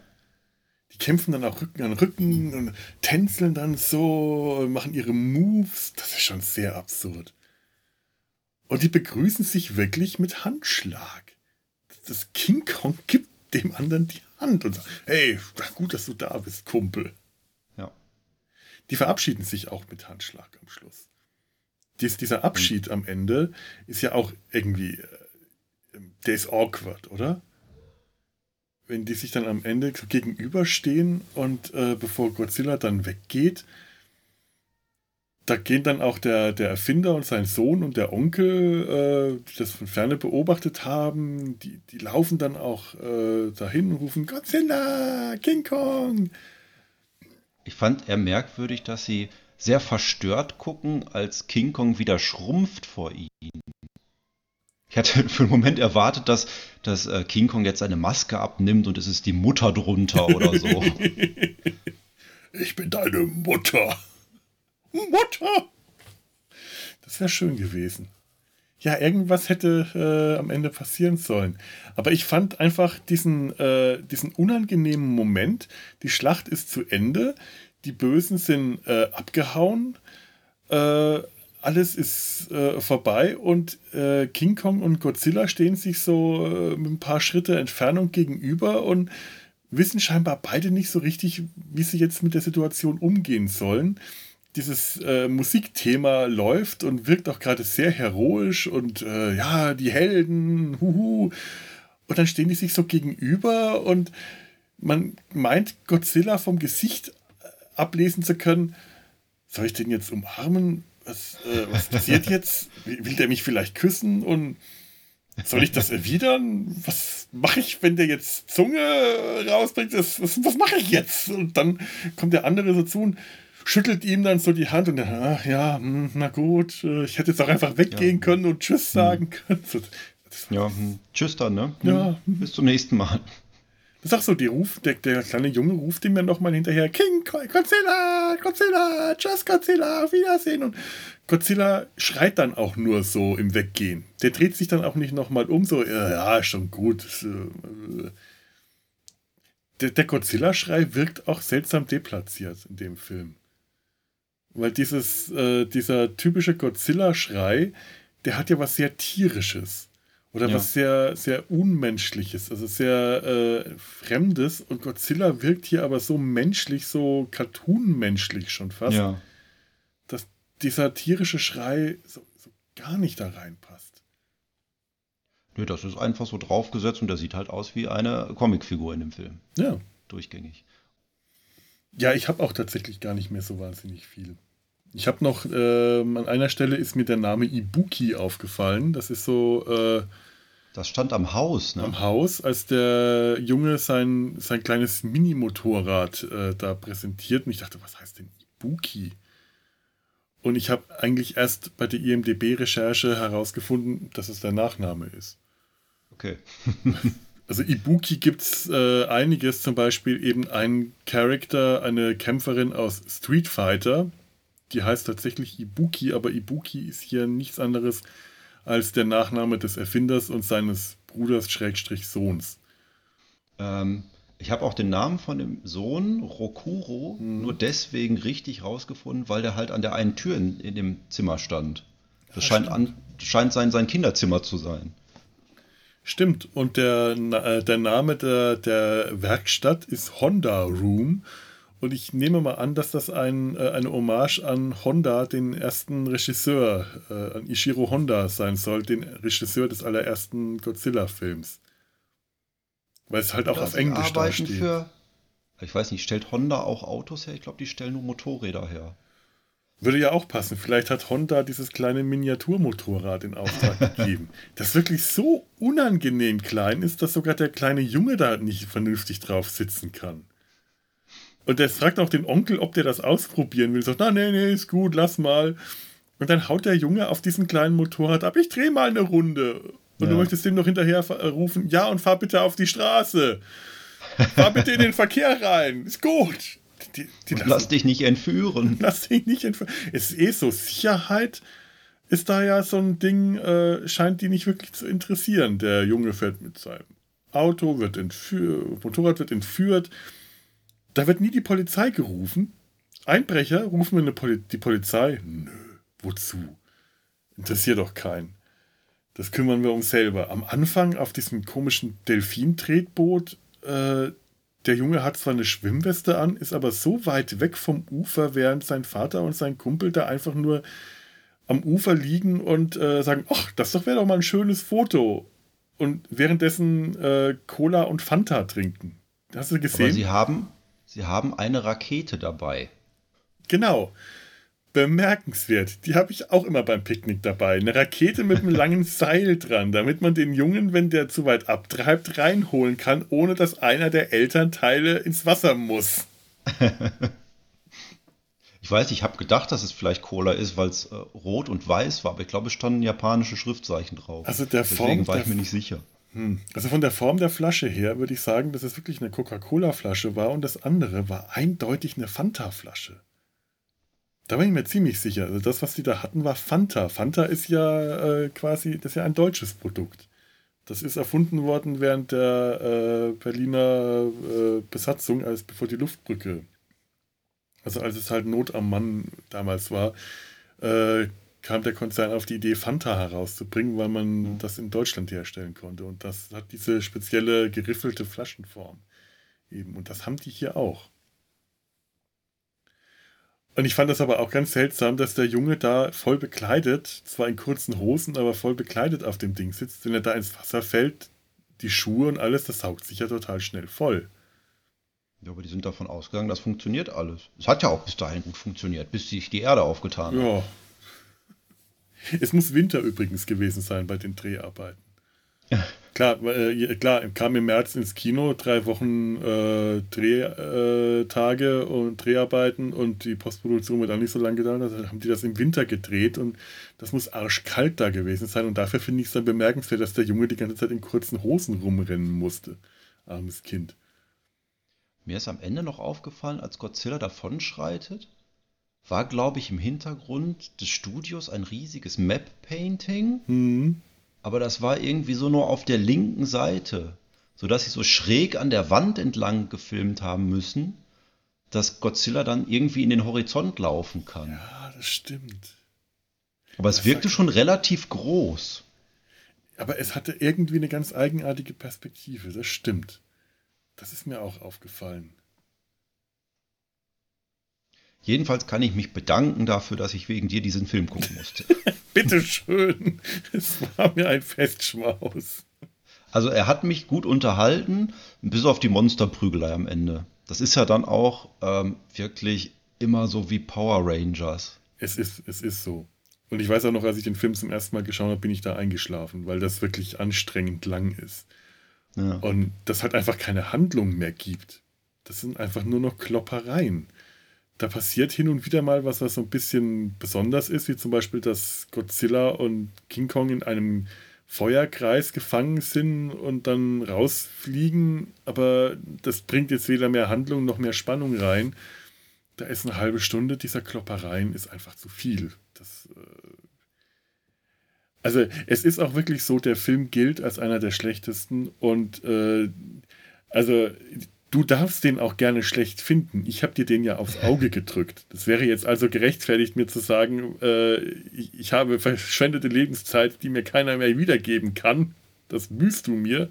die kämpfen dann auch Rücken an Rücken und tänzeln dann so, machen ihre Moves. Das ist schon sehr absurd. Und die begrüßen sich wirklich mit Handschlag. Das King Kong gibt dem anderen die Hand und sagt, hey, gut, dass du da bist, Kumpel. Ja. Die verabschieden sich auch mit Handschlag am Schluss. Dies, dieser Abschied mhm. am Ende ist ja auch irgendwie, äh, der ist awkward, oder? wenn die sich dann am Ende gegenüberstehen und äh, bevor Godzilla dann weggeht, da gehen dann auch der, der Erfinder und sein Sohn und der Onkel, äh, die das von ferne beobachtet haben, die, die laufen dann auch äh, dahin und rufen Godzilla, King Kong. Ich fand eher merkwürdig, dass sie sehr verstört gucken, als King Kong wieder schrumpft vor ihnen. Ich hatte für einen Moment erwartet, dass, dass äh, King Kong jetzt seine Maske abnimmt und es ist die Mutter drunter oder so. ich bin deine Mutter. Mutter! Das wäre schön gewesen. Ja, irgendwas hätte äh, am Ende passieren sollen. Aber ich fand einfach diesen, äh, diesen unangenehmen Moment. Die Schlacht ist zu Ende. Die Bösen sind äh, abgehauen. Äh, alles ist äh, vorbei und äh, King Kong und Godzilla stehen sich so mit ein paar Schritte Entfernung gegenüber und wissen scheinbar beide nicht so richtig, wie sie jetzt mit der Situation umgehen sollen. Dieses äh, Musikthema läuft und wirkt auch gerade sehr heroisch und äh, ja, die Helden, huhu. Und dann stehen die sich so gegenüber und man meint, Godzilla vom Gesicht äh, ablesen zu können. Soll ich den jetzt umarmen? was, äh, was passiert jetzt? Will der mich vielleicht küssen und soll ich das erwidern? Was mache ich, wenn der jetzt Zunge rausbringt? Das, was, was mache ich jetzt? Und dann kommt der andere so zu und schüttelt ihm dann so die Hand und dann, ach ja, hm, na gut, äh, ich hätte jetzt auch einfach weggehen ja. können und Tschüss hm. sagen können. ja, hm. Tschüss dann, ne? Ja. Bis zum nächsten Mal. Das ist auch so, die Ruf, der, der kleine Junge ruft ihm ja nochmal hinterher, King, Godzilla, Godzilla, Just Godzilla, auf Wiedersehen. Und Godzilla schreit dann auch nur so im Weggehen. Der dreht sich dann auch nicht nochmal um, so, ja, schon gut. Äh, der, der Godzilla-Schrei wirkt auch seltsam deplatziert in dem Film. Weil dieses, äh, dieser typische Godzilla-Schrei, der hat ja was sehr tierisches. Oder ja. was sehr, sehr Unmenschliches, also sehr äh, Fremdes. Und Godzilla wirkt hier aber so menschlich, so cartoonmenschlich schon fast, ja. dass dieser tierische Schrei so, so gar nicht da reinpasst. Nö, das ist einfach so draufgesetzt und der sieht halt aus wie eine Comicfigur in dem Film. Ja. Durchgängig. Ja, ich habe auch tatsächlich gar nicht mehr so wahnsinnig viel. Ich habe noch, äh, an einer Stelle ist mir der Name Ibuki aufgefallen. Das ist so. Äh, das stand am Haus, ne? Am Haus, als der Junge sein, sein kleines Mini-Motorrad äh, da präsentiert. Und ich dachte, was heißt denn Ibuki? Und ich habe eigentlich erst bei der IMDB-Recherche herausgefunden, dass es der Nachname ist. Okay. also Ibuki gibt es äh, einiges, zum Beispiel eben ein Charakter, eine Kämpferin aus Street Fighter, die heißt tatsächlich Ibuki, aber Ibuki ist hier nichts anderes als der Nachname des Erfinders und seines Bruders Schrägstrich Sohns. Ähm, ich habe auch den Namen von dem Sohn Rokuro hm. nur deswegen richtig rausgefunden, weil der halt an der einen Tür in, in dem Zimmer stand. Das ja, scheint, an, scheint sein, sein Kinderzimmer zu sein. Stimmt, und der, äh, der Name der, der Werkstatt ist Honda Room und ich nehme mal an, dass das ein, äh, eine Hommage an Honda, den ersten Regisseur, äh, an Ishiro Honda sein soll, den Regisseur des allerersten Godzilla-Films. Weil es halt auch auf Englisch da steht. Für, ich weiß nicht, stellt Honda auch Autos her? Ich glaube, die stellen nur Motorräder her. Würde ja auch passen. Vielleicht hat Honda dieses kleine Miniaturmotorrad in Auftrag gegeben, das wirklich so unangenehm klein ist, dass sogar der kleine Junge da nicht vernünftig drauf sitzen kann. Und der fragt auch den Onkel, ob der das ausprobieren will. Sagt, na, nee, nee, ist gut, lass mal. Und dann haut der Junge auf diesen kleinen Motorrad ab, ich drehe mal eine Runde. Und ja. du möchtest dem noch hinterher rufen, ja, und fahr bitte auf die Straße. Fahr bitte in den Verkehr rein. Ist gut. Die, die lassen, lass dich nicht entführen. Lass dich nicht entführen. Es ist eh so, Sicherheit ist da ja so ein Ding, äh, scheint die nicht wirklich zu interessieren. Der Junge fährt mit seinem Auto, wird entführt, Motorrad wird entführt da wird nie die Polizei gerufen. Einbrecher rufen wir Poli die Polizei. Nö, wozu? Interessiert doch keinen. Das kümmern wir uns selber. Am Anfang auf diesem komischen Delfintretboot, äh, der Junge hat zwar eine Schwimmweste an, ist aber so weit weg vom Ufer, während sein Vater und sein Kumpel da einfach nur am Ufer liegen und äh, sagen, ach, das doch wäre doch mal ein schönes Foto. Und währenddessen äh, Cola und Fanta trinken. Hast du gesehen? Aber sie haben, Sie haben eine Rakete dabei. Genau. Bemerkenswert. Die habe ich auch immer beim Picknick dabei. Eine Rakete mit einem langen Seil dran, damit man den Jungen, wenn der zu weit abtreibt, reinholen kann, ohne dass einer der Elternteile ins Wasser muss. ich weiß, ich habe gedacht, dass es vielleicht Cola ist, weil es äh, rot und weiß war, aber ich glaube, es standen japanische Schriftzeichen drauf. Also der Deswegen Form, war ich mir nicht sicher. Hm. Also von der Form der Flasche her würde ich sagen, dass es wirklich eine Coca-Cola-Flasche war und das andere war eindeutig eine Fanta-Flasche. Da bin ich mir ziemlich sicher. Also das, was die da hatten, war Fanta. Fanta ist ja äh, quasi, das ist ja ein deutsches Produkt. Das ist erfunden worden während der äh, Berliner äh, Besatzung, als bevor die Luftbrücke, also als es halt Not am Mann damals war, äh, kam der Konzern auf die Idee, Fanta herauszubringen, weil man mhm. das in Deutschland herstellen konnte. Und das hat diese spezielle geriffelte Flaschenform eben. Und das haben die hier auch. Und ich fand das aber auch ganz seltsam, dass der Junge da voll bekleidet, zwar in kurzen Hosen, aber voll bekleidet auf dem Ding sitzt. Wenn er da ins Wasser fällt, die Schuhe und alles, das saugt sich ja total schnell voll. Ja, aber die sind davon ausgegangen, das funktioniert alles. Es hat ja auch bis dahin gut funktioniert, bis sich die Erde aufgetan hat. Ja, es muss Winter übrigens gewesen sein bei den Dreharbeiten. Klar, äh, klar, kam im März ins Kino, drei Wochen äh, Drehtage äh, und Dreharbeiten und die Postproduktion wird auch nicht so lange gedauert. Also haben die das im Winter gedreht und das muss arschkalt da gewesen sein. Und dafür finde ich es dann bemerkenswert, dass der Junge die ganze Zeit in kurzen Hosen rumrennen musste. Armes Kind. Mir ist am Ende noch aufgefallen, als Godzilla davonschreitet, war, glaube ich, im Hintergrund des Studios ein riesiges Map-Painting. Mhm. Aber das war irgendwie so nur auf der linken Seite, sodass sie so schräg an der Wand entlang gefilmt haben müssen, dass Godzilla dann irgendwie in den Horizont laufen kann. Ja, das stimmt. Aber es Das wirkte schon relativ groß. Aber es hatte irgendwie eine ganz eigenartige Perspektive, das stimmt. Das ist mir auch aufgefallen. Jedenfalls kann ich mich bedanken dafür, dass ich wegen dir diesen Film gucken musste. Bitteschön, es war mir ein Festschmaus. Also er hat mich gut unterhalten, bis auf die Monsterprügelei am Ende. Das ist ja dann auch ähm, wirklich immer so wie Power Rangers. Es ist, es ist so. Und ich weiß auch noch, als ich den Film zum ersten Mal geschaut habe, bin ich da eingeschlafen, weil das wirklich anstrengend lang ist. Ja. Und das halt einfach keine Handlung mehr gibt. Das sind einfach nur noch Kloppereien. Da passiert hin und wieder mal was, was so ein bisschen besonders ist, wie zum Beispiel, dass Godzilla und King Kong in einem Feuerkreis gefangen sind und dann rausfliegen, aber das bringt jetzt weder mehr Handlung noch mehr Spannung rein. Da ist eine halbe Stunde dieser Kloppereien ist einfach zu viel. Das, äh also es ist auch wirklich so, der Film gilt als einer der schlechtesten und äh, also du darfst den auch gerne schlecht finden. Ich habe dir den ja aufs Auge gedrückt. Das wäre jetzt also gerechtfertigt, mir zu sagen, äh, ich, ich habe verschwendete Lebenszeit, die mir keiner mehr wiedergeben kann. Das müsst du mir.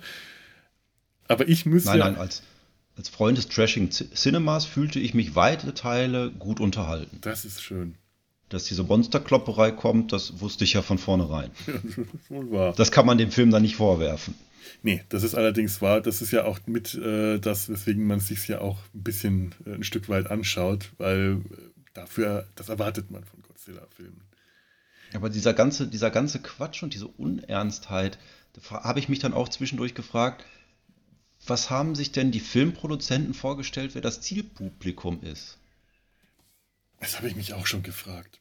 Aber ich müsste. Nein, nein, als, als Freund des Trashing Cinemas fühlte ich mich weite Teile gut unterhalten. Das ist schön. Dass diese Monsterklopperei kommt, das wusste ich ja von vornherein. Das. Das kann man dem Film dann nicht vorwerfen. Nee, das ist allerdings wahr. Das ist ja auch mit äh, das, weswegen man sich ja auch ein bisschen äh, ein Stück weit anschaut, weil äh, dafür, das erwartet man von Godzilla-Filmen. Aber dieser ganze, dieser ganze Quatsch und diese Unernstheit, da habe ich mich dann auch zwischendurch gefragt, was haben sich denn die Filmproduzenten vorgestellt, wer das Zielpublikum ist? Das habe ich mich auch schon gefragt.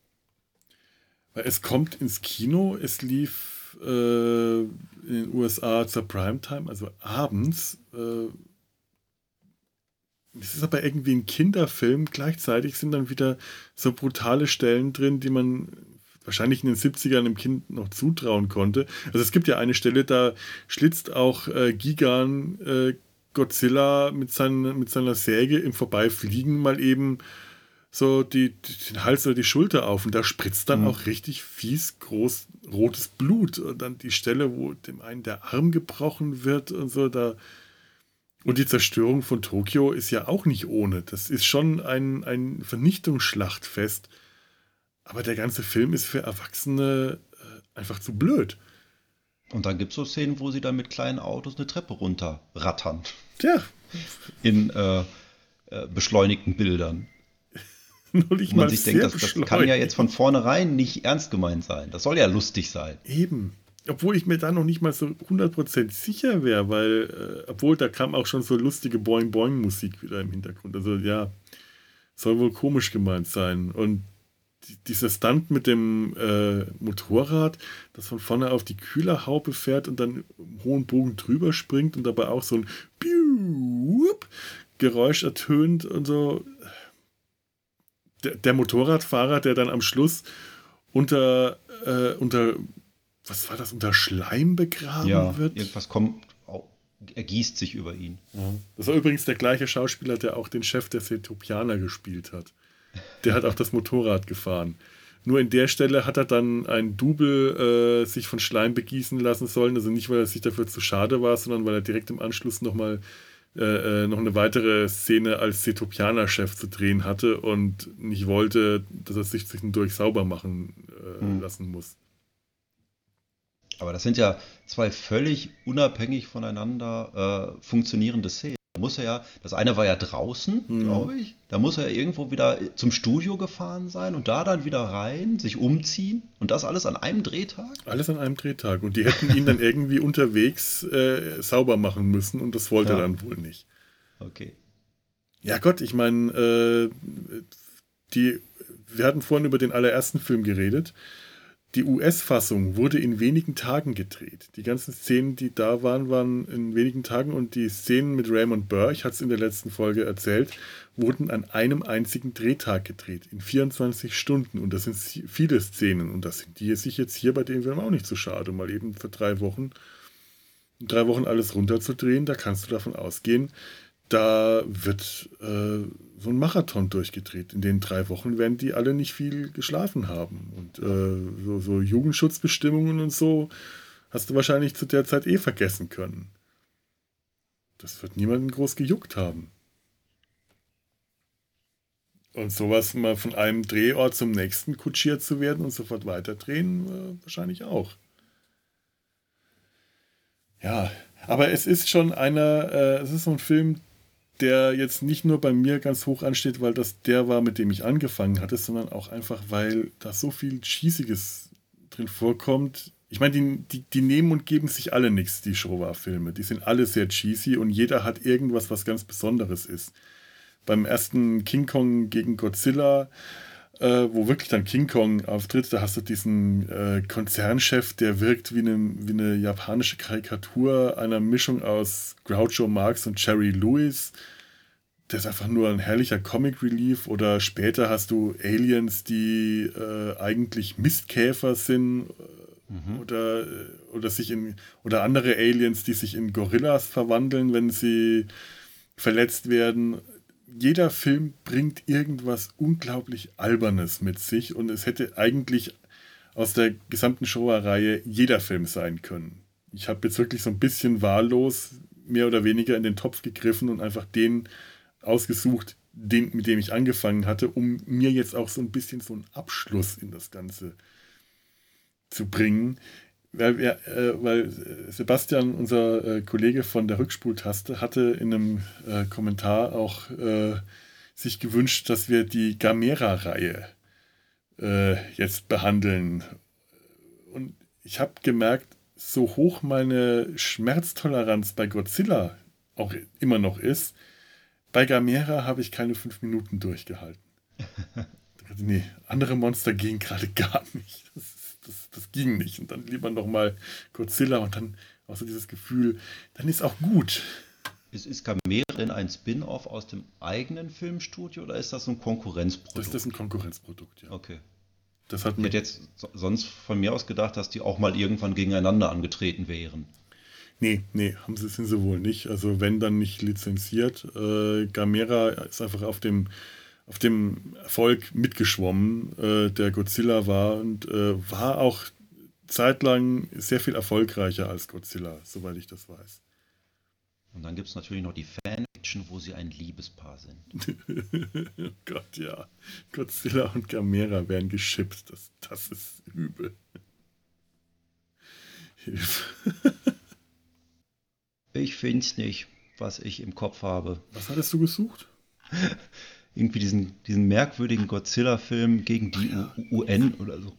Weil es kommt ins Kino, es lief äh, in den USA zur Primetime, also abends. Äh, es ist aber irgendwie ein Kinderfilm. Gleichzeitig sind dann wieder so brutale Stellen drin, die man wahrscheinlich in den 70ern dem Kind noch zutrauen konnte. Also es gibt ja eine Stelle, da schlitzt auch äh, Gigan äh, Godzilla mit, seinen, mit seiner Säge im Vorbeifliegen mal eben so die, den Hals oder die Schulter auf und da spritzt dann Mhm. auch richtig fies groß rotes Blut und dann die Stelle, wo dem einen der Arm gebrochen wird und so da und die Zerstörung von Tokio ist ja auch nicht ohne. Das ist schon ein, ein Vernichtungsschlachtfest. Aber der ganze Film ist für Erwachsene äh, einfach zu blöd. Und dann gibt es so Szenen, wo sie dann mit kleinen Autos eine Treppe runterrattern. Tja, In äh, äh, beschleunigten Bildern. nur nicht Wo man mal sich denkt, das, das kann ja jetzt von vornherein nicht ernst gemeint sein. Das soll ja lustig sein. Eben. Obwohl ich mir da noch nicht mal so 100% sicher wäre, weil, äh, obwohl da kam auch schon so lustige Boing-Boing-Musik wieder im Hintergrund. Also ja, soll wohl komisch gemeint sein. Und die, dieser Stunt mit dem äh, Motorrad, das von vorne auf die Kühlerhaube fährt und dann im hohen Bogen drüber springt und dabei auch so ein Geräusch ertönt und so. Der, der Motorradfahrer, der dann am Schluss unter, äh, unter was war das, unter Schleim begraben Ja, wird. irgendwas kommt, ergießt sich über ihn. Das war übrigens der gleiche Schauspieler, der auch den Chef der Setopianer gespielt hat. Der hat auch das Motorrad gefahren. Nur in der Stelle hat er dann ein Double äh, sich von Schleim begießen lassen sollen. Also nicht, weil er sich dafür zu schade war, sondern weil er direkt im Anschluss nochmal äh, äh, noch eine weitere Szene als Setopianer-Chef zu drehen hatte und nicht wollte, dass er sich zwischendurch sauber machen äh, Hm. lassen muss. Aber das sind ja zwei völlig unabhängig voneinander äh, funktionierende Szenen. Da muss er ja, das eine war ja draußen, Mhm. glaube ich. Da muss er ja irgendwo wieder zum Studio gefahren sein und da dann wieder rein, sich umziehen und das alles an einem Drehtag. Alles an einem Drehtag. Und die hätten ihn dann irgendwie unterwegs äh, sauber machen müssen und das wollte Ja. er dann wohl nicht. Okay. Ja Gott, ich meine, äh, die, wir hatten vorhin über den allerersten Film geredet. Die US-Fassung wurde in wenigen Tagen gedreht. Die ganzen Szenen, die da waren, waren in wenigen Tagen und die Szenen mit Raymond Burr, ich hatte es in der letzten Folge erzählt, wurden an einem einzigen Drehtag gedreht, in 24 Stunden. Und das sind viele Szenen und das sind die sich jetzt hier bei dem Film auch nicht so schade, mal eben für drei Wochen, drei Wochen alles runterzudrehen. Da kannst du davon ausgehen, da wird äh, so ein Marathon durchgedreht. In den drei Wochen werden die alle nicht viel geschlafen haben. Und äh, so, so, Jugendschutzbestimmungen und so hast du wahrscheinlich zu der Zeit eh vergessen können. Das wird niemanden groß gejuckt haben. Und sowas mal von einem Drehort zum nächsten kutschiert zu werden und sofort weiterdrehen, äh, wahrscheinlich auch. Ja, aber es ist schon einer, äh, es ist so ein Film, der jetzt nicht nur bei mir ganz hoch ansteht, weil das der war, mit dem ich angefangen hatte, sondern auch einfach, weil da so viel Cheesiges drin vorkommt. Ich meine, die, die, die nehmen und geben sich alle nichts, die Showa-Filme. Die sind alle sehr cheesy und jeder hat irgendwas, was ganz Besonderes ist. Beim ersten King Kong gegen Godzilla, äh, wo wirklich dann King Kong auftritt, da hast du diesen äh, Konzernchef, der wirkt wie eine, wie eine japanische Karikatur einer Mischung aus Groucho Marx und Jerry Lewis. Der ist einfach nur ein herrlicher Comic Relief. Oder später hast du Aliens, die äh, eigentlich Mistkäfer sind. Mhm. Oder, äh, oder, sich in, oder andere Aliens, die sich in Gorillas verwandeln, wenn sie verletzt werden jeder Film bringt irgendwas unglaublich Albernes mit sich und es hätte eigentlich aus der gesamten Showa-Reihe jeder Film sein können. Ich habe jetzt wirklich so ein bisschen wahllos mehr oder weniger in den Topf gegriffen und einfach den ausgesucht, den, mit dem ich angefangen hatte, um mir jetzt auch so ein bisschen so einen Abschluss in das Ganze zu bringen. Weil, äh, weil Sebastian, unser äh, Kollege von der Rückspultaste, hatte in einem äh, Kommentar auch sich gewünscht, dass wir die Gamera-Reihe jetzt behandeln. Und ich habe gemerkt, so hoch meine Schmerztoleranz bei Godzilla auch immer noch ist, bei Gamera habe ich keine fünf Minuten durchgehalten. nee, andere Monster gehen gerade gar nicht. Das das, das ging nicht. Und dann lieber nochmal Godzilla und dann auch so dieses Gefühl, dann ist auch gut. Ist, ist denn ein Spin-off aus dem eigenen Filmstudio oder ist das ein Konkurrenzprodukt? Das ist ein Konkurrenzprodukt, ja. Okay. Das hat ich hätte jetzt sonst von mir aus gedacht, dass die auch mal irgendwann gegeneinander angetreten wären. Nee, nee, haben sie, sind sie wohl nicht. Also wenn dann nicht lizenziert. Äh, Gamera ist einfach auf dem auf dem Erfolg mitgeschwommen, äh, der Godzilla war und äh, war auch zeitlang sehr viel erfolgreicher als Godzilla, soweit ich das weiß. Und dann gibt es natürlich noch die Fanfiction, wo sie ein Liebespaar sind. oh Gott, ja. Godzilla und Gamera werden geschippt. Das, das ist übel. Hilfe. ich find's nicht, was ich im Kopf habe. Was hattest du gesucht? irgendwie diesen, diesen merkwürdigen Godzilla-Film gegen die UN oder so.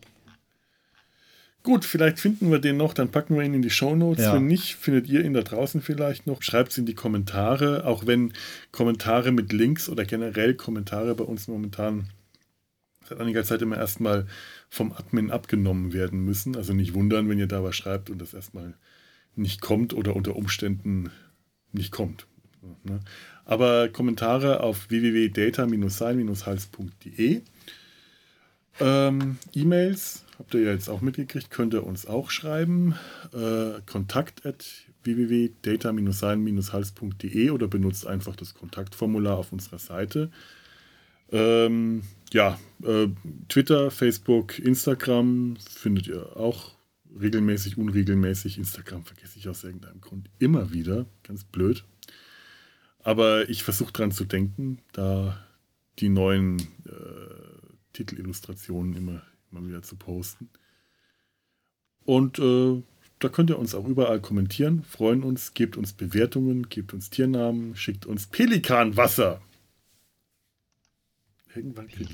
Gut, vielleicht finden wir den noch, dann packen wir ihn in die Shownotes. Ja. Wenn nicht, findet ihr ihn da draußen vielleicht noch. Schreibt es in die Kommentare, auch wenn Kommentare mit Links oder generell Kommentare bei uns momentan seit einiger Zeit immer erstmal vom Admin abgenommen werden müssen. Also nicht wundern, wenn ihr da was schreibt und das erstmal nicht kommt oder unter Umständen nicht kommt. Aber Kommentare auf www.data-sein-hals.de. Ähm, E-Mails habt ihr ja jetzt auch mitgekriegt, könnt ihr uns auch schreiben. Äh, kontakt at www.data-sein-hals.de oder benutzt einfach das Kontaktformular auf unserer Seite. Ähm, ja, äh, Twitter, Facebook, Instagram findet ihr auch regelmäßig, unregelmäßig. Instagram vergesse ich aus irgendeinem Grund immer wieder. Ganz blöd. Aber ich versuche dran zu denken, da die neuen äh, Titelillustrationen immer, immer wieder zu posten. Und äh, da könnt ihr uns auch überall kommentieren, freuen uns, gebt uns Bewertungen, gebt uns Tiernamen, schickt uns Pelikanwasser. Irgendwann kriege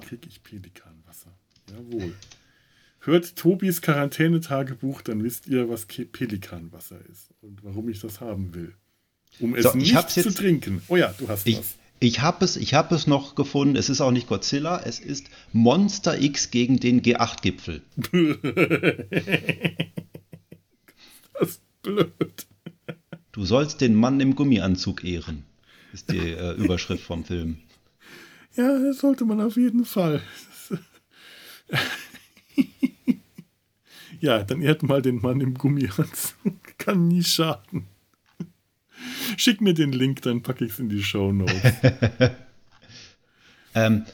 krieg ich Pelikanwasser. Jawohl. Hört Tobis Quarantänetagebuch, dann wisst ihr, was Pelikanwasser ist und warum ich das haben will. Um es so, nicht zu trinken. Oh ja, du hast ich, was. Ich habe es, ich hab es noch gefunden. Es ist auch nicht Godzilla, es ist Monster X gegen den G8-Gipfel. das ist blöd. Du sollst den Mann im Gummianzug ehren, ist die äh, Überschrift vom Film. Ja, das sollte man auf jeden Fall. ja, dann ehrt mal den Mann im Gummianzug. Kann nie schaden. Schick mir den Link, dann packe ich es in die Show Notes. ähm,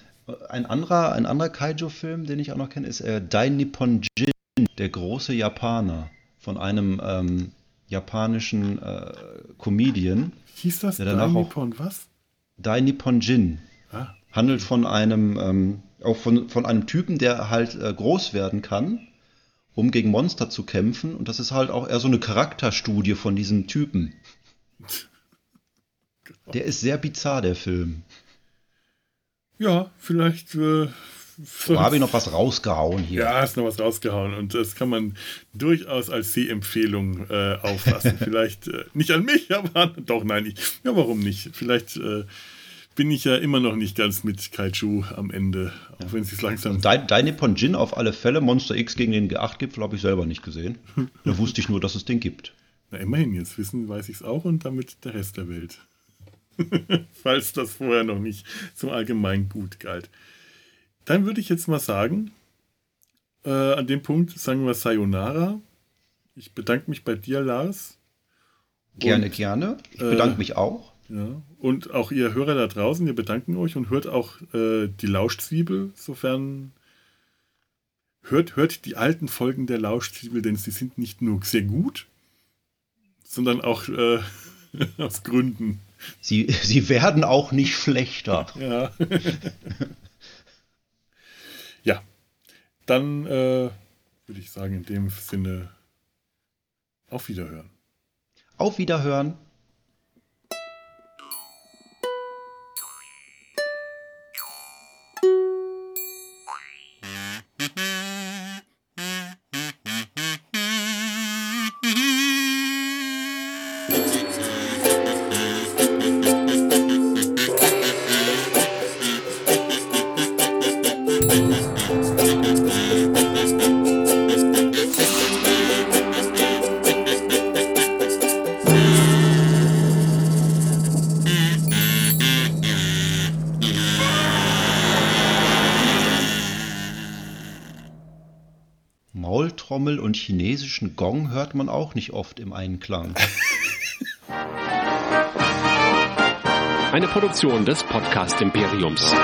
ein anderer, ein anderer Kaiju-Film, den ich auch noch kenne, ist äh, Dai Nippon Jin, der große Japaner, von einem ähm, japanischen äh, Comedian. Hieß das Dai Nippon was? Dai Nippon Jin. Ah. Handelt von einem, ähm, auch von, von einem Typen, der halt äh, groß werden kann, um gegen Monster zu kämpfen. Und das ist halt auch eher so eine Charakterstudie von diesem Typen. Der ist sehr bizarr, der Film. Ja, vielleicht. Äh, so habe ich noch was rausgehauen hier. Ja, ist noch was rausgehauen und das kann man durchaus als Sehempfehlung äh, auffassen. vielleicht äh, nicht an mich, aber doch, nein, ich, ja, warum nicht? Vielleicht äh, bin ich ja immer noch nicht ganz mit Kaiju am Ende, auch ja. wenn es langsam. Dein, deine Jin auf alle Fälle, Monster X gegen den G8-Gipfel habe ich selber nicht gesehen. da wusste ich nur, dass es den gibt. Na, immerhin, jetzt wissen, weiß ich es auch und damit der Rest der Welt. Falls das vorher noch nicht zum allgemeinen Gut galt. Dann würde ich jetzt mal sagen, äh, an dem Punkt sagen wir Sayonara. Ich bedanke mich bei dir, Lars. Gerne, und, gerne. Ich bedanke äh, mich auch. Ja, und auch ihr Hörer da draußen, wir bedanken euch und hört auch äh, die Lauschzwiebel, sofern hört, hört die alten Folgen der Lauschzwiebel, denn sie sind nicht nur sehr gut, sondern auch äh, aus Gründen. Sie, sie werden auch nicht schlechter. Ja. ja. Dann äh, würde ich sagen, in dem Sinne auf Wiederhören. Auf Wiederhören. Chinesischen Gong hört man auch nicht oft im Einklang. Eine Produktion des Podcast Imperiums.